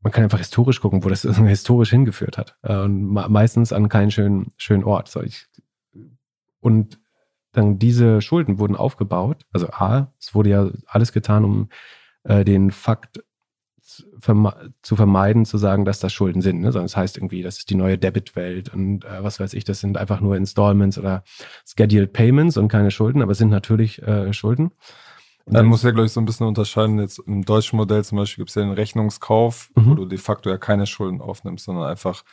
man kann einfach historisch gucken, wo das <laughs> historisch hingeführt hat. Äh, und meistens an keinen schönen, schönen Ort. So, ich und dann diese Schulden wurden aufgebaut. Also A, es wurde ja alles getan, um äh, den Fakt zu vermeiden, zu sagen, dass das Schulden sind. Ne? Sondern es das heißt irgendwie, das ist die neue Debitwelt und äh, was weiß ich, das sind einfach nur Installments oder Scheduled Payments und keine Schulden, aber es sind natürlich äh, Schulden. Und dann muss ja, glaube ich, so ein bisschen unterscheiden. Jetzt im deutschen Modell zum Beispiel gibt es ja den Rechnungskauf, mhm. wo du de facto ja keine Schulden aufnimmst, sondern einfach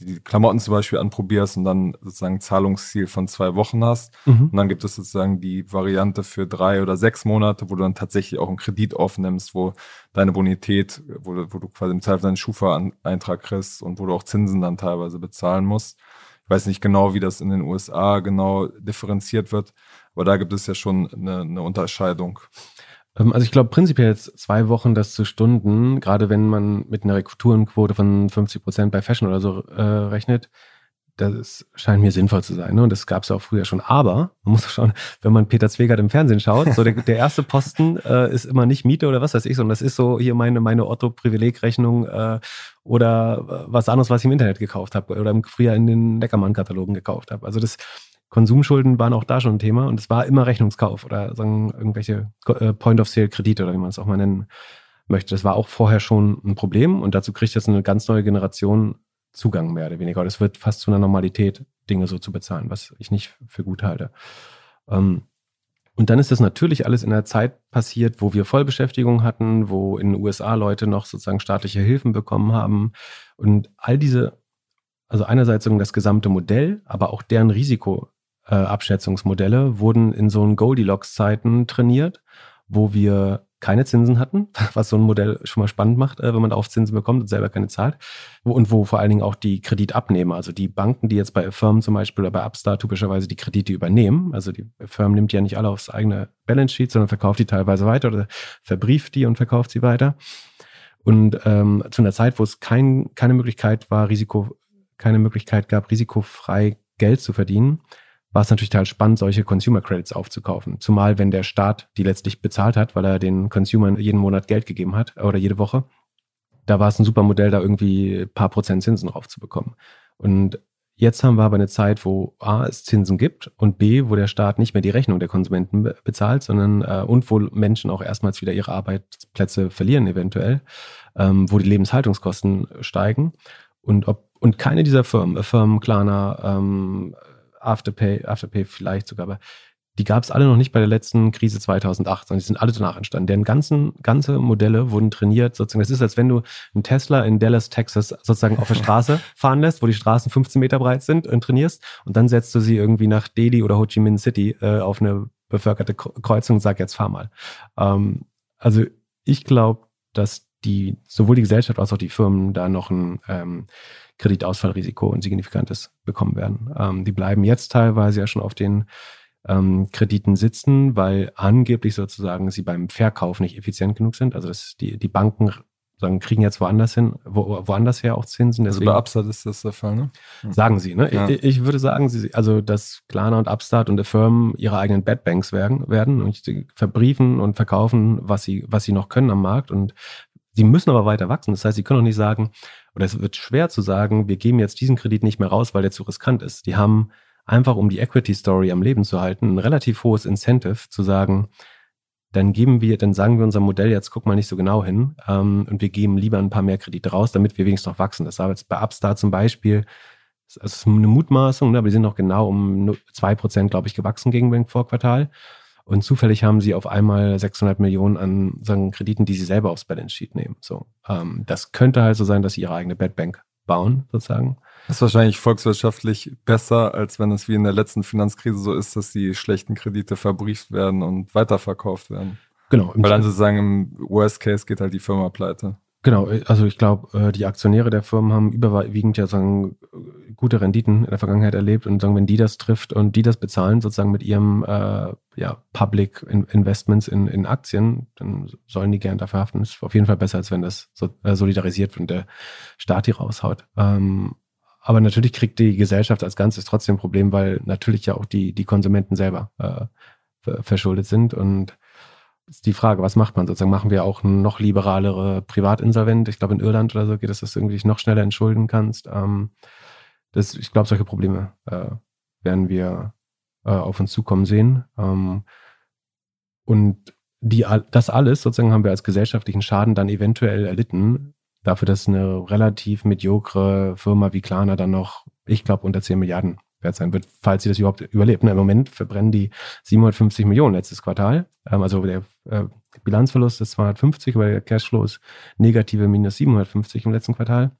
die Klamotten zum Beispiel anprobierst und dann sozusagen Zahlungsziel von zwei Wochen hast. Mhm. Und dann gibt es sozusagen die Variante für drei oder sechs Monate, wo du dann tatsächlich auch einen Kredit aufnimmst, wo deine Bonität, wo, wo du quasi im Zweifel deinen Schufa-Eintrag kriegst und wo du auch Zinsen dann teilweise bezahlen musst. Ich weiß nicht genau, wie das in den USA genau differenziert wird, aber da gibt es ja schon eine, eine Unterscheidung. Ähm, also ich glaube prinzipiell jetzt zwei Wochen das zu Stunden, gerade wenn man mit einer Rekruturenquote von 50 Prozent bei Fashion oder so äh, rechnet, das scheint mir sinnvoll zu sein. Ne? Und das gab es auch früher schon. Aber man muss <laughs> schauen, wenn man Peter Zwegert im Fernsehen schaut, so der, der erste Posten äh, ist immer nicht Miete oder was weiß ich, sondern das ist so hier meine, meine Otto-Privilegrechnung äh, oder was anderes, was ich im Internet gekauft habe oder im früher in den Neckermann-Katalogen gekauft habe. Also das Konsumschulden waren auch da schon ein Thema und es war immer Rechnungskauf oder sagen irgendwelche äh, Point-of-Sale-Kredite oder wie man es auch mal nennen möchte. Das war auch vorher schon ein Problem und dazu kriegt jetzt eine ganz neue Generation Zugang mehr oder weniger. Das wird fast zu einer Normalität, Dinge so zu bezahlen, was ich nicht für gut halte. Ähm, und dann ist das natürlich alles in einer Zeit passiert, wo wir Vollbeschäftigung hatten, wo in den USA Leute noch sozusagen staatliche Hilfen bekommen haben. Und all diese, also einerseits das gesamte Modell, aber auch deren Risiko, äh, Abschätzungsmodelle wurden in so einen Goldilocks-Zeiten trainiert, wo wir keine Zinsen hatten, <laughs> was so ein Modell schon mal spannend macht, äh, wenn man auf Zinsen bekommt und selber keine zahlt. Und wo vor allen Dingen auch die Kreditabnehmer, also die Banken, die jetzt bei Firmen zum Beispiel oder bei Upstart typischerweise die Kredite übernehmen, also die Firma nimmt ja nicht alle aufs eigene Balance Sheet, sondern verkauft die teilweise weiter oder verbrieft die und verkauft sie weiter. Und ähm, zu einer Zeit, wo es kein, keine Möglichkeit war, Risiko, keine Möglichkeit gab, risikofrei Geld zu verdienen, war es natürlich total spannend, solche Consumer Credits aufzukaufen. Zumal, wenn der Staat die letztlich bezahlt hat, weil er den Consumern jeden Monat Geld gegeben hat oder jede Woche. Da war es ein super Modell, da irgendwie ein paar Prozent Zinsen drauf zu bekommen. Und jetzt haben wir aber eine Zeit, wo A, es Zinsen gibt und B, wo der Staat nicht mehr die Rechnung der Konsumenten bezahlt, sondern äh, und wo Menschen auch erstmals wieder ihre Arbeitsplätze verlieren eventuell, ähm, wo die Lebenshaltungskosten steigen. Und ob und keine dieser Firmen, Firmen, Klarna, ähm, Afterpay, Afterpay vielleicht sogar, aber die gab es alle noch nicht bei der letzten Krise 2008, sondern die sind alle danach entstanden. Deren ganzen, ganze Modelle wurden trainiert, sozusagen. Das ist, als wenn du einen Tesla in Dallas, Texas sozusagen auf der <laughs> Straße fahren lässt, wo die Straßen 15 Meter breit sind und trainierst und dann setzt du sie irgendwie nach Delhi oder Ho Chi Minh City äh, auf eine bevölkerte Kreuzung und sag jetzt fahr mal. Ähm, also ich glaube, dass die sowohl die Gesellschaft als auch die Firmen da noch ein ähm, Kreditausfallrisiko ein signifikantes bekommen werden. Ähm, die bleiben jetzt teilweise ja schon auf den ähm, Krediten sitzen, weil angeblich sozusagen sie beim Verkauf nicht effizient genug sind. Also dass die, die Banken sagen, kriegen jetzt woanders hin, wo, woanders her auch Zinsen. Deswegen, also bei Upstart ist das der Fall, ne? Hm. Sagen sie, ne? Ja. Ich, ich, würde sagen, sie, also dass Klarna und Upstart und der Firmen ihre eigenen Bad Banks werden, werden und sie verbriefen und verkaufen, was sie, was sie noch können am Markt und sie müssen aber weiter wachsen. Das heißt, sie können auch nicht sagen, oder es wird schwer zu sagen, wir geben jetzt diesen Kredit nicht mehr raus, weil der zu riskant ist. Die haben einfach, um die Equity Story am Leben zu halten, ein relativ hohes Incentive zu sagen, dann geben wir, dann sagen wir unserem Modell jetzt, guck mal nicht so genau hin ähm, und wir geben lieber ein paar mehr Kredite raus, damit wir wenigstens noch wachsen. Das war jetzt bei Upstart zum Beispiel, das ist eine Mutmaßung, ne, aber die sind noch genau um zwei Prozent, glaube ich, gewachsen gegen den Vorquartal. Und zufällig haben sie auf einmal 600 Millionen an sagen, Krediten, die sie selber aufs Balance Sheet nehmen. So, ähm, das könnte halt so sein, dass sie ihre eigene Bad Bank bauen, sozusagen. Das ist wahrscheinlich volkswirtschaftlich besser, als wenn es wie in der letzten Finanzkrise so ist, dass die schlechten Kredite verbrieft werden und weiterverkauft werden. Genau. Weil dann sozusagen im Worst Case geht halt die Firma pleite. Genau, also ich glaube, äh, die Aktionäre der Firmen haben überwiegend ja sagen gute Renditen in der Vergangenheit erlebt und sagen, wenn die das trifft und die das bezahlen, sozusagen mit ihrem äh, ja, Public Investments in, in Aktien, dann sollen die gern dafür haften. Ist auf jeden Fall besser, als wenn das so, äh, solidarisiert wird und der Staat die raushaut. Ähm, aber natürlich kriegt die Gesellschaft als Ganzes trotzdem ein Problem, weil natürlich ja auch die, die Konsumenten selber äh, verschuldet sind und ist die Frage, was macht man sozusagen? Machen wir auch noch liberalere Privatinsolvent? Ich glaube, in Irland oder so geht es, dass du irgendwie noch schneller entschulden kannst. Ähm, das, ich glaube, solche Probleme äh, werden wir äh, auf uns zukommen sehen. Ähm, und die, das alles sozusagen haben wir als gesellschaftlichen Schaden dann eventuell erlitten, dafür, dass eine relativ mediokre Firma wie Klarna dann noch, ich glaube, unter 10 Milliarden wert sein wird, falls sie das überhaupt überlebt. Im Moment verbrennen die 750 Millionen letztes Quartal. Ähm, also der äh, Bilanzverlust ist 250, aber der Cashflow ist negative minus 750 im letzten Quartal.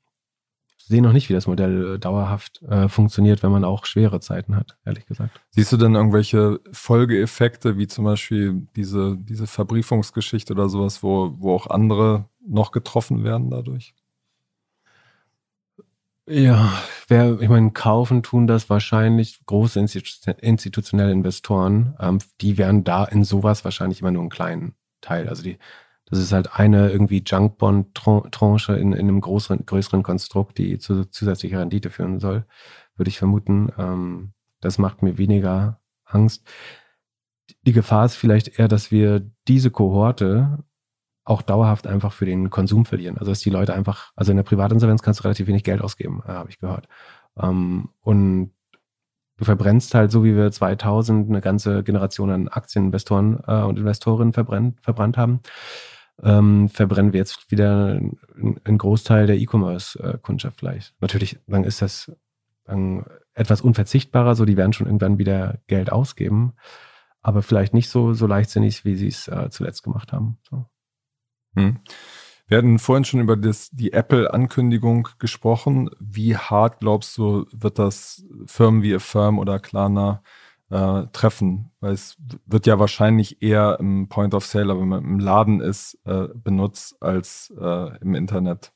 sehe noch nicht, wie das Modell äh, dauerhaft äh, funktioniert, wenn man auch schwere Zeiten hat, ehrlich gesagt. Siehst du denn irgendwelche Folgeeffekte, wie zum Beispiel diese, diese Verbriefungsgeschichte oder sowas, wo, wo auch andere noch getroffen werden dadurch? Ja, wer, ich meine, kaufen tun das wahrscheinlich große institutionelle Investoren. Ähm, die werden da in sowas wahrscheinlich immer nur einen kleinen Teil. Also die, das ist halt eine irgendwie Junkbond-Tranche in, in einem größeren, größeren Konstrukt, die zu zusätzlicher Rendite führen soll, würde ich vermuten. Ähm, das macht mir weniger Angst. Die Gefahr ist vielleicht eher, dass wir diese Kohorte auch dauerhaft einfach für den Konsum verlieren. Also dass die Leute einfach, also in der Privatinsolvenz kannst du relativ wenig Geld ausgeben, äh, habe ich gehört. Ähm, und du verbrennst halt so wie wir 2000 eine ganze Generation an Aktieninvestoren äh, und Investorinnen verbrennt, verbrannt haben, ähm, verbrennen wir jetzt wieder einen Großteil der E-Commerce-Kundschaft vielleicht. Natürlich, dann ist das dann etwas unverzichtbarer, so die werden schon irgendwann wieder Geld ausgeben, aber vielleicht nicht so, so leichtsinnig, wie sie es äh, zuletzt gemacht haben. So. Hm. Wir hatten vorhin schon über das, die Apple-Ankündigung gesprochen. Wie hart glaubst du, wird das Firmen wie Affirm oder Klarna äh, treffen? Weil es wird ja wahrscheinlich eher im Point of Sale, wenn man im Laden ist, äh, benutzt als äh, im Internet.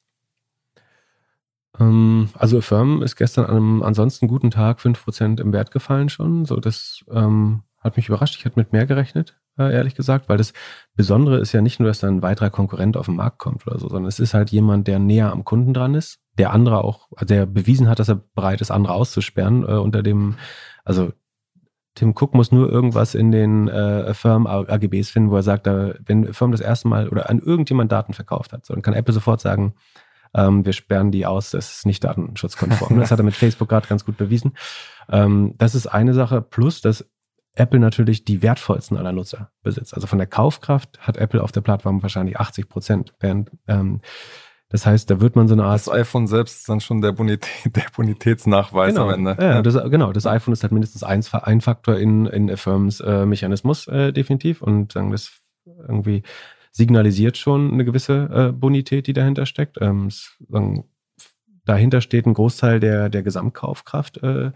Ähm, also Affirm ist gestern an einem ansonsten guten Tag 5% im Wert gefallen schon. So, das ähm, hat mich überrascht. Ich hatte mit mehr gerechnet. Äh, ehrlich gesagt, weil das Besondere ist ja nicht nur, dass da ein weiterer Konkurrent auf den Markt kommt oder so, sondern es ist halt jemand, der näher am Kunden dran ist, der andere auch, der bewiesen hat, dass er bereit ist, andere auszusperren äh, unter dem, also Tim Cook muss nur irgendwas in den äh, Firmen AGBs finden, wo er sagt, da, wenn Firm das erste Mal oder an irgendjemand Daten verkauft hat, so, dann kann Apple sofort sagen, ähm, wir sperren die aus, das ist nicht datenschutzkonform. das hat er mit <laughs> Facebook gerade ganz gut bewiesen. Ähm, das ist eine Sache. Plus, dass Apple natürlich die wertvollsten aller Nutzer besitzt. Also von der Kaufkraft hat Apple auf der Plattform wahrscheinlich 80 Prozent. Während, ähm, das heißt, da wird man so eine Art. Das iPhone selbst ist dann schon der, Bonität, <laughs> der Bonitätsnachweis genau, am Ende. Ja, das, genau, das iPhone ist halt mindestens ein, ein Faktor in, in Firms äh, Mechanismus äh, definitiv und sagen, das irgendwie signalisiert schon eine gewisse äh, Bonität, die dahinter steckt. Ähm, sagen, dahinter steht ein Großteil der, der Gesamtkaufkraft, äh,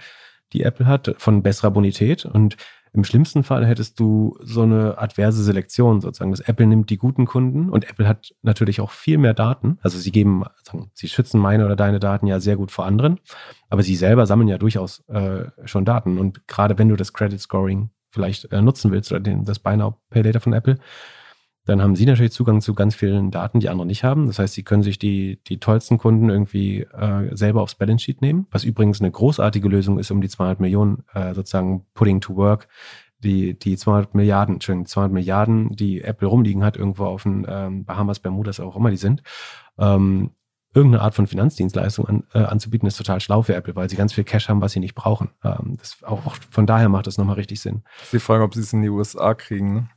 die Apple hat, von besserer Bonität und im schlimmsten Fall hättest du so eine adverse Selektion sozusagen. dass Apple nimmt die guten Kunden und Apple hat natürlich auch viel mehr Daten. Also sie geben, sie schützen meine oder deine Daten ja sehr gut vor anderen, aber sie selber sammeln ja durchaus äh, schon Daten. Und gerade wenn du das Credit Scoring vielleicht äh, nutzen willst oder den, das Buy Now Pay Later von Apple, dann haben Sie natürlich Zugang zu ganz vielen Daten, die andere nicht haben. Das heißt, Sie können sich die, die tollsten Kunden irgendwie äh, selber aufs Balance Sheet nehmen, was übrigens eine großartige Lösung ist, um die 200 Millionen äh, sozusagen putting to work, die, die 200 Milliarden, Entschuldigung, 200 Milliarden, die Apple rumliegen hat, irgendwo auf den ähm, Bahamas, Bermudas, auch immer die sind, ähm, irgendeine Art von Finanzdienstleistung an, äh, anzubieten, ist total schlau für Apple, weil sie ganz viel Cash haben, was sie nicht brauchen. Ähm, das auch, auch von daher macht das nochmal richtig Sinn. Sie fragen, ob sie es in die USA kriegen.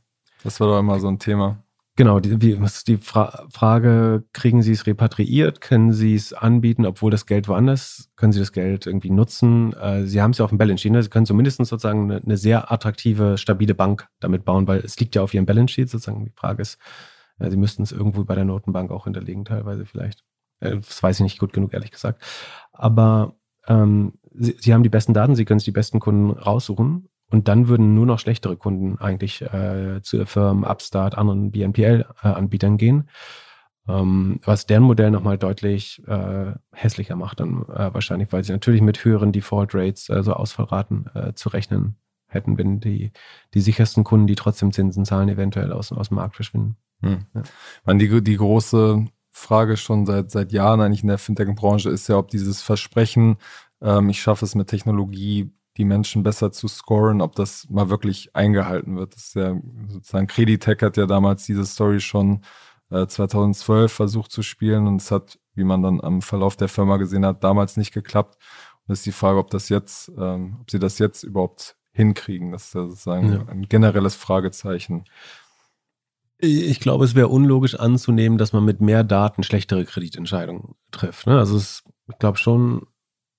Das war doch immer so ein Thema. Genau, die, ist die Fra Frage, kriegen Sie es repatriiert? Können Sie es anbieten, obwohl das Geld woanders? Können Sie das Geld irgendwie nutzen? Äh, Sie haben es ja auf dem Balance Sheet. Ne? Sie können zumindest sozusagen eine, eine, sehr attraktive, stabile Bank damit bauen, weil es liegt ja auf Ihrem Balance Sheet sozusagen. Die Frage ist, äh, Sie müssten es irgendwo bei der Notenbank auch hinterlegen, teilweise vielleicht. Äh, das weiß ich nicht gut genug, ehrlich gesagt. Aber ähm, Sie, Sie haben die besten Daten, Sie können sich die besten Kunden raussuchen und dann würden nur noch schlechtere Kunden eigentlich äh, zu Firmen, Upstart, anderen BNPL-Anbietern gehen. Ähm, was deren Modell nochmal deutlich äh, hässlicher macht, dann äh, wahrscheinlich, weil sie natürlich mit höheren Default Rates, also Ausfallraten, äh, zu rechnen hätten, wenn die, die sichersten Kunden, die trotzdem Zinsen zahlen, eventuell aus, aus dem Markt verschwinden. Hm. Ja. Man, die, die große Frage schon seit, seit Jahren eigentlich in der Fintech-Branche ist ja, ob dieses Versprechen, ähm, ich schaffe es mit Technologie die Menschen besser zu scoren, ob das mal wirklich eingehalten wird. Das ist ja sozusagen Creditec hat ja damals diese Story schon äh, 2012 versucht zu spielen und es hat, wie man dann am Verlauf der Firma gesehen hat, damals nicht geklappt. Und ist die Frage, ob das jetzt, ähm, ob sie das jetzt überhaupt hinkriegen. Das ist ja sozusagen ja. ein generelles Fragezeichen. Ich glaube, es wäre unlogisch anzunehmen, dass man mit mehr Daten schlechtere Kreditentscheidungen trifft. Ne? Also es, ich glaube schon,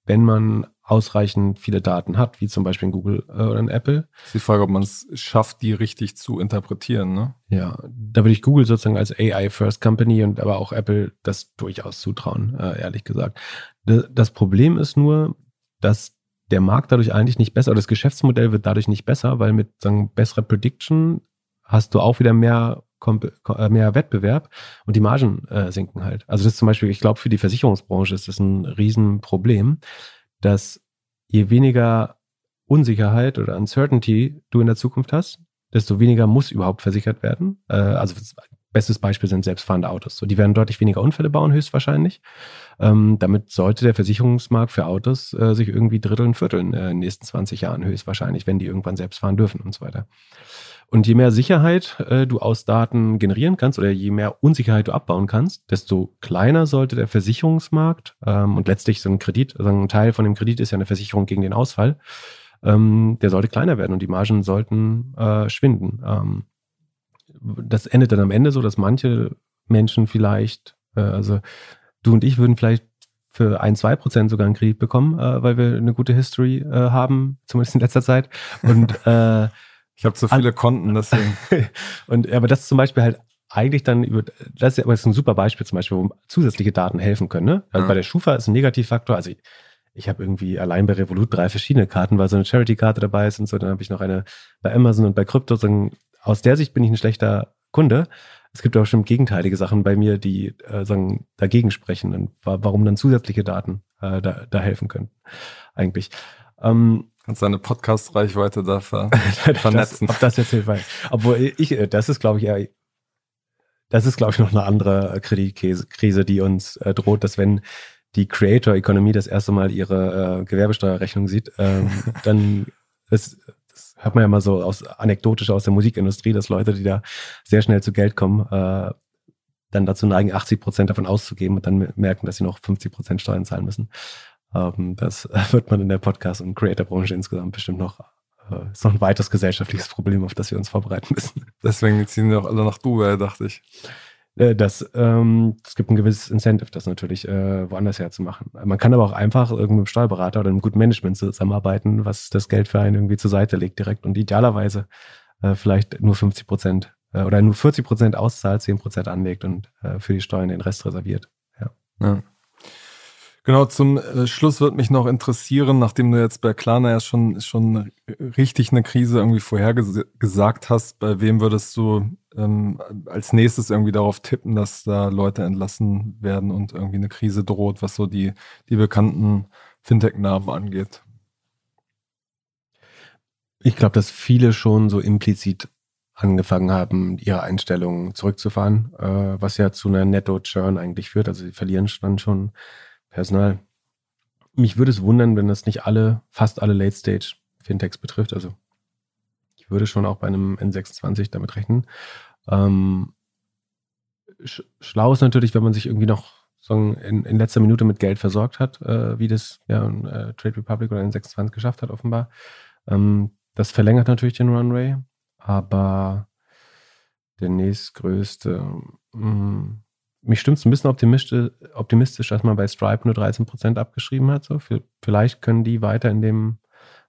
wenn man ausreichend viele Daten hat, wie zum Beispiel in Google äh, oder in Apple. Das ist die Frage, ob man es schafft, die richtig zu interpretieren, ne? Ja, da würde ich Google sozusagen als AI-First Company und aber auch Apple das durchaus zutrauen, äh, ehrlich gesagt. Das Problem ist nur, dass der Markt dadurch eigentlich nicht besser, oder das Geschäftsmodell wird dadurch nicht besser, weil mit sagen, besserer Prediction hast du auch wieder mehr, mehr Wettbewerb und die Margen äh, sinken halt. Also das ist zum Beispiel, ich glaube, für die Versicherungsbranche ist das ein Riesenproblem, dass je weniger Unsicherheit oder Uncertainty du in der Zukunft hast, desto weniger muss überhaupt versichert werden. Äh, also bestes Beispiel sind selbstfahrende Autos. So, die werden deutlich weniger Unfälle bauen, höchstwahrscheinlich. Ähm, damit sollte der Versicherungsmarkt für Autos äh, sich irgendwie dritteln, vierteln äh, in den nächsten 20 Jahren, höchstwahrscheinlich, wenn die irgendwann selbst fahren dürfen und so weiter. Und je mehr Sicherheit äh, du aus Daten generieren kannst oder je mehr Unsicherheit du abbauen kannst, desto kleiner sollte der Versicherungsmarkt ähm, und letztlich so ein Kredit, also ein Teil von dem Kredit ist ja eine Versicherung gegen den Ausfall, ähm, der sollte kleiner werden und die Margen sollten äh, schwinden. Das endet dann am Ende so, dass manche Menschen vielleicht, äh, also du und ich würden vielleicht für ein, zwei Prozent sogar einen Kredit bekommen, äh, weil wir eine gute History äh, haben, <laughs> zumindest in letzter Zeit. Und äh, ich habe zu viele Konten, deswegen. <laughs> und aber das zum Beispiel halt eigentlich dann über, das ist aber ein super Beispiel zum Beispiel, wo zusätzliche Daten helfen können. Ne? Also ja. bei der Schufa ist ein Negativfaktor. Also ich, ich habe irgendwie allein bei Revolut drei verschiedene Karten, weil so eine Charity-Karte dabei ist und so. Dann habe ich noch eine bei Amazon und bei Krypto. Aus der Sicht bin ich ein schlechter Kunde. Es gibt auch schon gegenteilige Sachen bei mir, die äh, sagen, dagegen sprechen und warum dann zusätzliche Daten äh, da, da helfen können. Eigentlich. Ähm, Kannst deine Podcast-Reichweite da ver <laughs> vernetzen. Das, ob das jetzt hilft. Obwohl ich, äh, das ist, glaube ich, eher, das ist, glaube ich, noch eine andere Kreditkrise, die uns äh, droht, dass wenn die Creator Economy das erste Mal ihre äh, Gewerbesteuerrechnung sieht, ähm, <laughs> dann ist, das hört man ja mal so aus anekdotisch aus der Musikindustrie, dass Leute, die da sehr schnell zu Geld kommen, äh, dann dazu neigen, 80 Prozent davon auszugeben und dann merken, dass sie noch 50 Prozent Steuern zahlen müssen. Ähm, das <laughs> wird man in der Podcast- und Creator-Branche insgesamt bestimmt noch, äh, ist noch ein weiteres gesellschaftliches Problem, auf das wir uns vorbereiten müssen. Deswegen ziehen wir auch alle nach Dubai, dachte ich. Äh, das, ähm, es gibt ein gewisses Incentive, das natürlich äh, woanders herzumachen. Man kann aber auch einfach irgendeinem Steuerberater oder einem guten Management zusammenarbeiten, was das Geld für einen irgendwie zur Seite legt direkt und idealerweise äh, vielleicht nur 50 Prozent äh, oder nur 40 Prozent auszahlt, 10 Prozent anlegt und äh, für die Steuern den Rest reserviert. Ja. ja. Genau, zum äh, Schluss wird mich noch interessieren, nachdem du jetzt bei Klarna ja schon, schon richtig eine Krise irgendwie vorhergesagt hast, bei wem würdest du ähm, als nächstes irgendwie darauf tippen, dass da Leute entlassen werden und irgendwie eine Krise droht, was so die, die bekannten Fintech-Namen angeht? Ich glaube, dass viele schon so implizit angefangen haben, ihre Einstellungen zurückzufahren, äh, was ja zu einer Netto-Churn eigentlich führt. Also sie verlieren dann schon Personal. Mich würde es wundern, wenn das nicht alle, fast alle Late-Stage-Fintechs betrifft. Also ich würde schon auch bei einem N26 damit rechnen. Ähm, sch schlau ist natürlich, wenn man sich irgendwie noch sagen, in, in, letzter Minute mit Geld versorgt hat, äh, wie das ja, äh, Trade Republic oder N26 geschafft hat, offenbar. Ähm, das verlängert natürlich den Runway, aber der nächstgrößte, mh, mm, mich stimmt es ein bisschen optimistisch, optimistisch, dass man bei Stripe nur 13% abgeschrieben hat. So. Vielleicht können die weiter in dem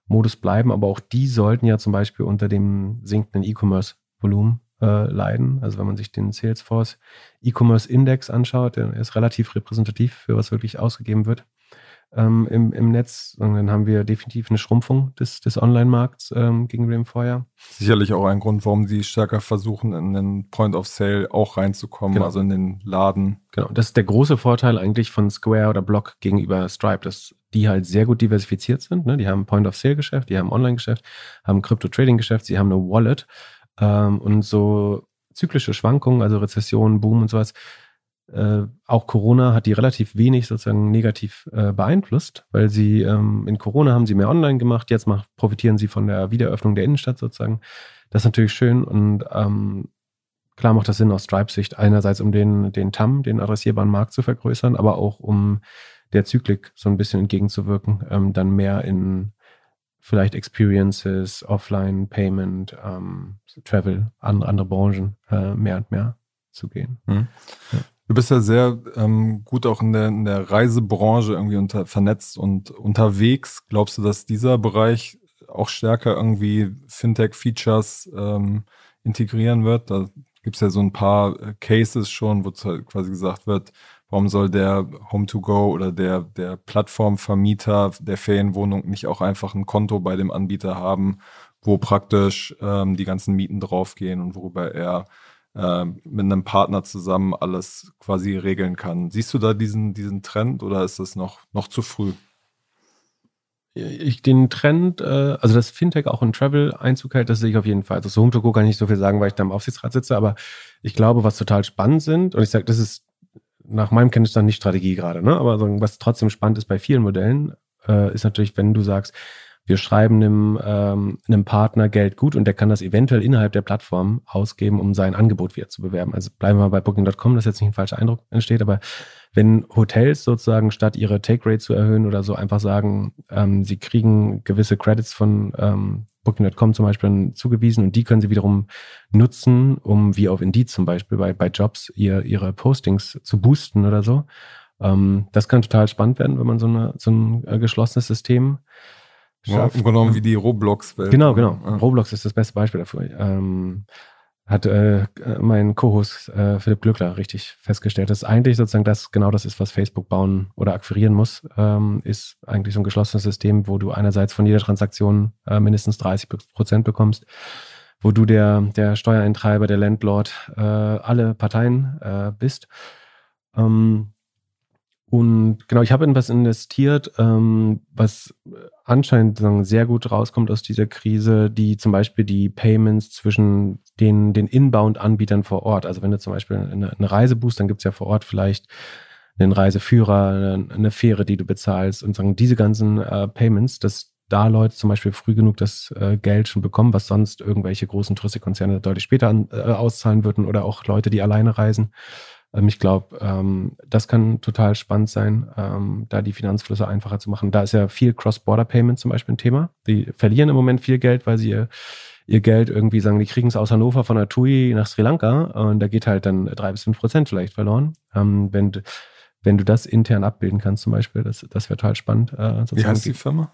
Modus bleiben, aber auch die sollten ja zum Beispiel unter dem sinkenden E-Commerce-Volumen äh, leiden. Also wenn man sich den Salesforce E-Commerce Index anschaut, der ist relativ repräsentativ für was wirklich ausgegeben wird ähm, im, im Netz. Und dann haben wir definitiv eine Schrumpfung des, des Online-Markts ähm, gegenüber dem Vorjahr. Sicherlich auch ein Grund, warum sie stärker versuchen, in den Point of Sale auch reinzukommen, genau. also in den Laden. Genau, das ist der große Vorteil eigentlich von Square oder Block gegenüber Stripe, dass die halt sehr gut diversifiziert sind. Ne? Die haben Point of Sale Geschäft, die haben Online-Geschäft, haben Crypto-Trading-Geschäft, sie haben eine Wallet ähm, und so zyklische Schwankungen, also Rezession, Boom und sowas, äh, auch Corona hat die relativ wenig sozusagen negativ äh, beeinflusst, weil sie ähm, in Corona haben sie mehr online gemacht, jetzt macht, profitieren sie von der Wiedereröffnung der Innenstadt sozusagen. Das ist natürlich schön und ähm, klar macht das Sinn aus Stripe-Sicht, einerseits um den, den TAM, den adressierbaren Markt zu vergrößern, aber auch um der Zyklik so ein bisschen entgegenzuwirken, ähm, dann mehr in vielleicht Experiences, Offline, Payment, ähm, Travel, andere, andere Branchen äh, mehr und mehr zu gehen. Mhm. Ja. Du bist ja sehr ähm, gut auch in der, in der Reisebranche irgendwie unter, vernetzt und unterwegs. Glaubst du, dass dieser Bereich auch stärker irgendwie Fintech-Features ähm, integrieren wird? Da gibt es ja so ein paar äh, Cases schon, wo halt quasi gesagt wird, warum soll der Home-to-Go oder der, der Plattformvermieter der Ferienwohnung nicht auch einfach ein Konto bei dem Anbieter haben, wo praktisch ähm, die ganzen Mieten draufgehen und worüber er äh, mit einem Partner zusammen alles quasi regeln kann. Siehst du da diesen, diesen Trend oder ist das noch, noch zu früh? Ich, den Trend, äh, also das Fintech auch in Travel Einzug hält, das sehe ich auf jeden Fall. Also Home to Go kann ich nicht so viel sagen, weil ich da im Aufsichtsrat sitze, aber ich glaube, was total spannend sind, und ich sage, das ist nach meinem Kenntnisstand nicht Strategie gerade, ne? aber was trotzdem spannend ist bei vielen Modellen, äh, ist natürlich, wenn du sagst, wir schreiben einem, ähm, einem Partner Geld gut und der kann das eventuell innerhalb der Plattform ausgeben, um sein Angebot wieder zu bewerben. Also bleiben wir mal bei Booking.com, dass jetzt nicht ein falscher Eindruck entsteht, aber wenn Hotels sozusagen statt ihre Take Rate zu erhöhen oder so einfach sagen, ähm, sie kriegen gewisse Credits von ähm, Booking.com zum Beispiel zugewiesen und die können sie wiederum nutzen, um wie auf Indeed zum Beispiel bei, bei Jobs ihr, ihre Postings zu boosten oder so. Ähm, das kann total spannend werden, wenn man so, eine, so ein äh, geschlossenes System ja, genommen wie die Roblox-Welt. Genau, genau. Ja. Roblox ist das beste Beispiel dafür. Ähm, hat äh, mein Co-Host äh, Philipp Glückler richtig festgestellt, dass eigentlich sozusagen das genau das ist, was Facebook bauen oder akquirieren muss, ähm, ist eigentlich so ein geschlossenes System, wo du einerseits von jeder Transaktion äh, mindestens 30 Prozent bekommst, wo du der, der Steuereintreiber, der Landlord, äh, alle Parteien äh, bist. Ähm, und genau, ich habe in was investiert, ähm, was anscheinend sagen, sehr gut rauskommt aus dieser Krise, die zum Beispiel die Payments zwischen den, den Inbound-Anbietern vor Ort. Also wenn du zum Beispiel eine, eine Reise buchst, dann gibt es ja vor Ort vielleicht einen Reiseführer, eine, Fähre, die du bezahlst und sagen, diese ganzen äh, Payments, dass da Leute zum Beispiel früh genug das äh, Geld schon bekommen, was sonst irgendwelche großen Touristikkonzerne deutlich später an, äh, auszahlen würden oder auch Leute, die alleine reisen ich glaube, ähm, das kann total spannend sein, ähm, da die Finanzflüsse einfacher zu machen. Da ist ja viel Cross-Border-Payment zum Beispiel ein Thema. Die verlieren im Moment viel Geld, weil sie ihr, ihr Geld irgendwie sagen, die kriegen es aus Hannover von der TUI nach Sri Lanka und da geht halt dann drei bis fünf Prozent vielleicht verloren. Ähm, wenn, wenn du das intern abbilden kannst zum Beispiel, das, das wäre total spannend. Äh, Wie heißt die Firma?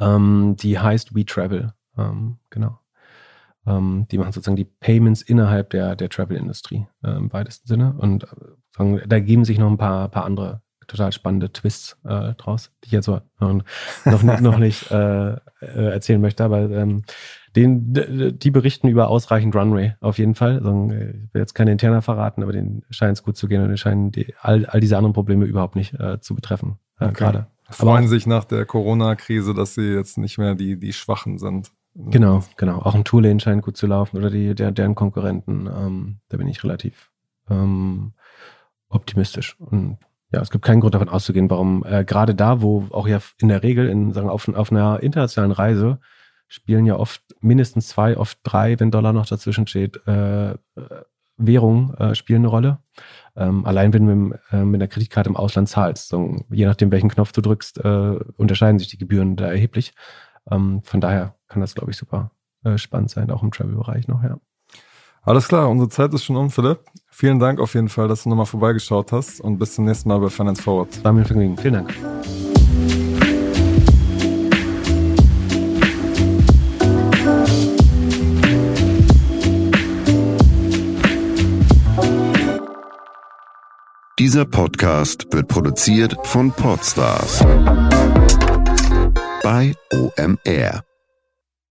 Ähm, die heißt WeTravel. Ähm, genau. Ähm, die machen sozusagen die Payments innerhalb der, der Travel-Industrie äh, im weitesten Sinne. Und äh, da geben sich noch ein paar, paar andere total spannende Twists äh, draus, die ich jetzt so äh, noch, noch nicht äh, äh, erzählen möchte. Aber ähm, den, die berichten über ausreichend Runway auf jeden Fall. Also, ich will jetzt keine interner verraten, aber denen scheint es gut zu gehen und denen scheinen die, all, all diese anderen Probleme überhaupt nicht äh, zu betreffen. Äh, okay. Gerade. Freuen aber, sich nach der Corona-Krise, dass sie jetzt nicht mehr die, die Schwachen sind. Genau, genau. Auch ein Toolane scheint gut zu laufen oder die, der, deren Konkurrenten. Ähm, da bin ich relativ ähm, optimistisch. Und ja, es gibt keinen Grund davon auszugehen, warum äh, gerade da, wo auch ja in der Regel in, sagen, auf, auf einer internationalen Reise spielen ja oft mindestens zwei, oft drei, wenn Dollar noch dazwischen steht, äh, Währung äh, spielen eine Rolle. Ähm, allein wenn du mit, äh, mit einer Kreditkarte im Ausland zahlst, so, je nachdem welchen Knopf du drückst, äh, unterscheiden sich die Gebühren da erheblich. Ähm, von daher kann das, glaube ich, super äh, spannend sein, auch im Travel-Bereich noch, ja. Alles klar, unsere Zeit ist schon um, Philipp. Vielen Dank auf jeden Fall, dass du nochmal vorbeigeschaut hast und bis zum nächsten Mal bei Finance Forward. War mir ein Vergnügen. Vielen Dank. Dieser Podcast wird produziert von Podstars bei OMR.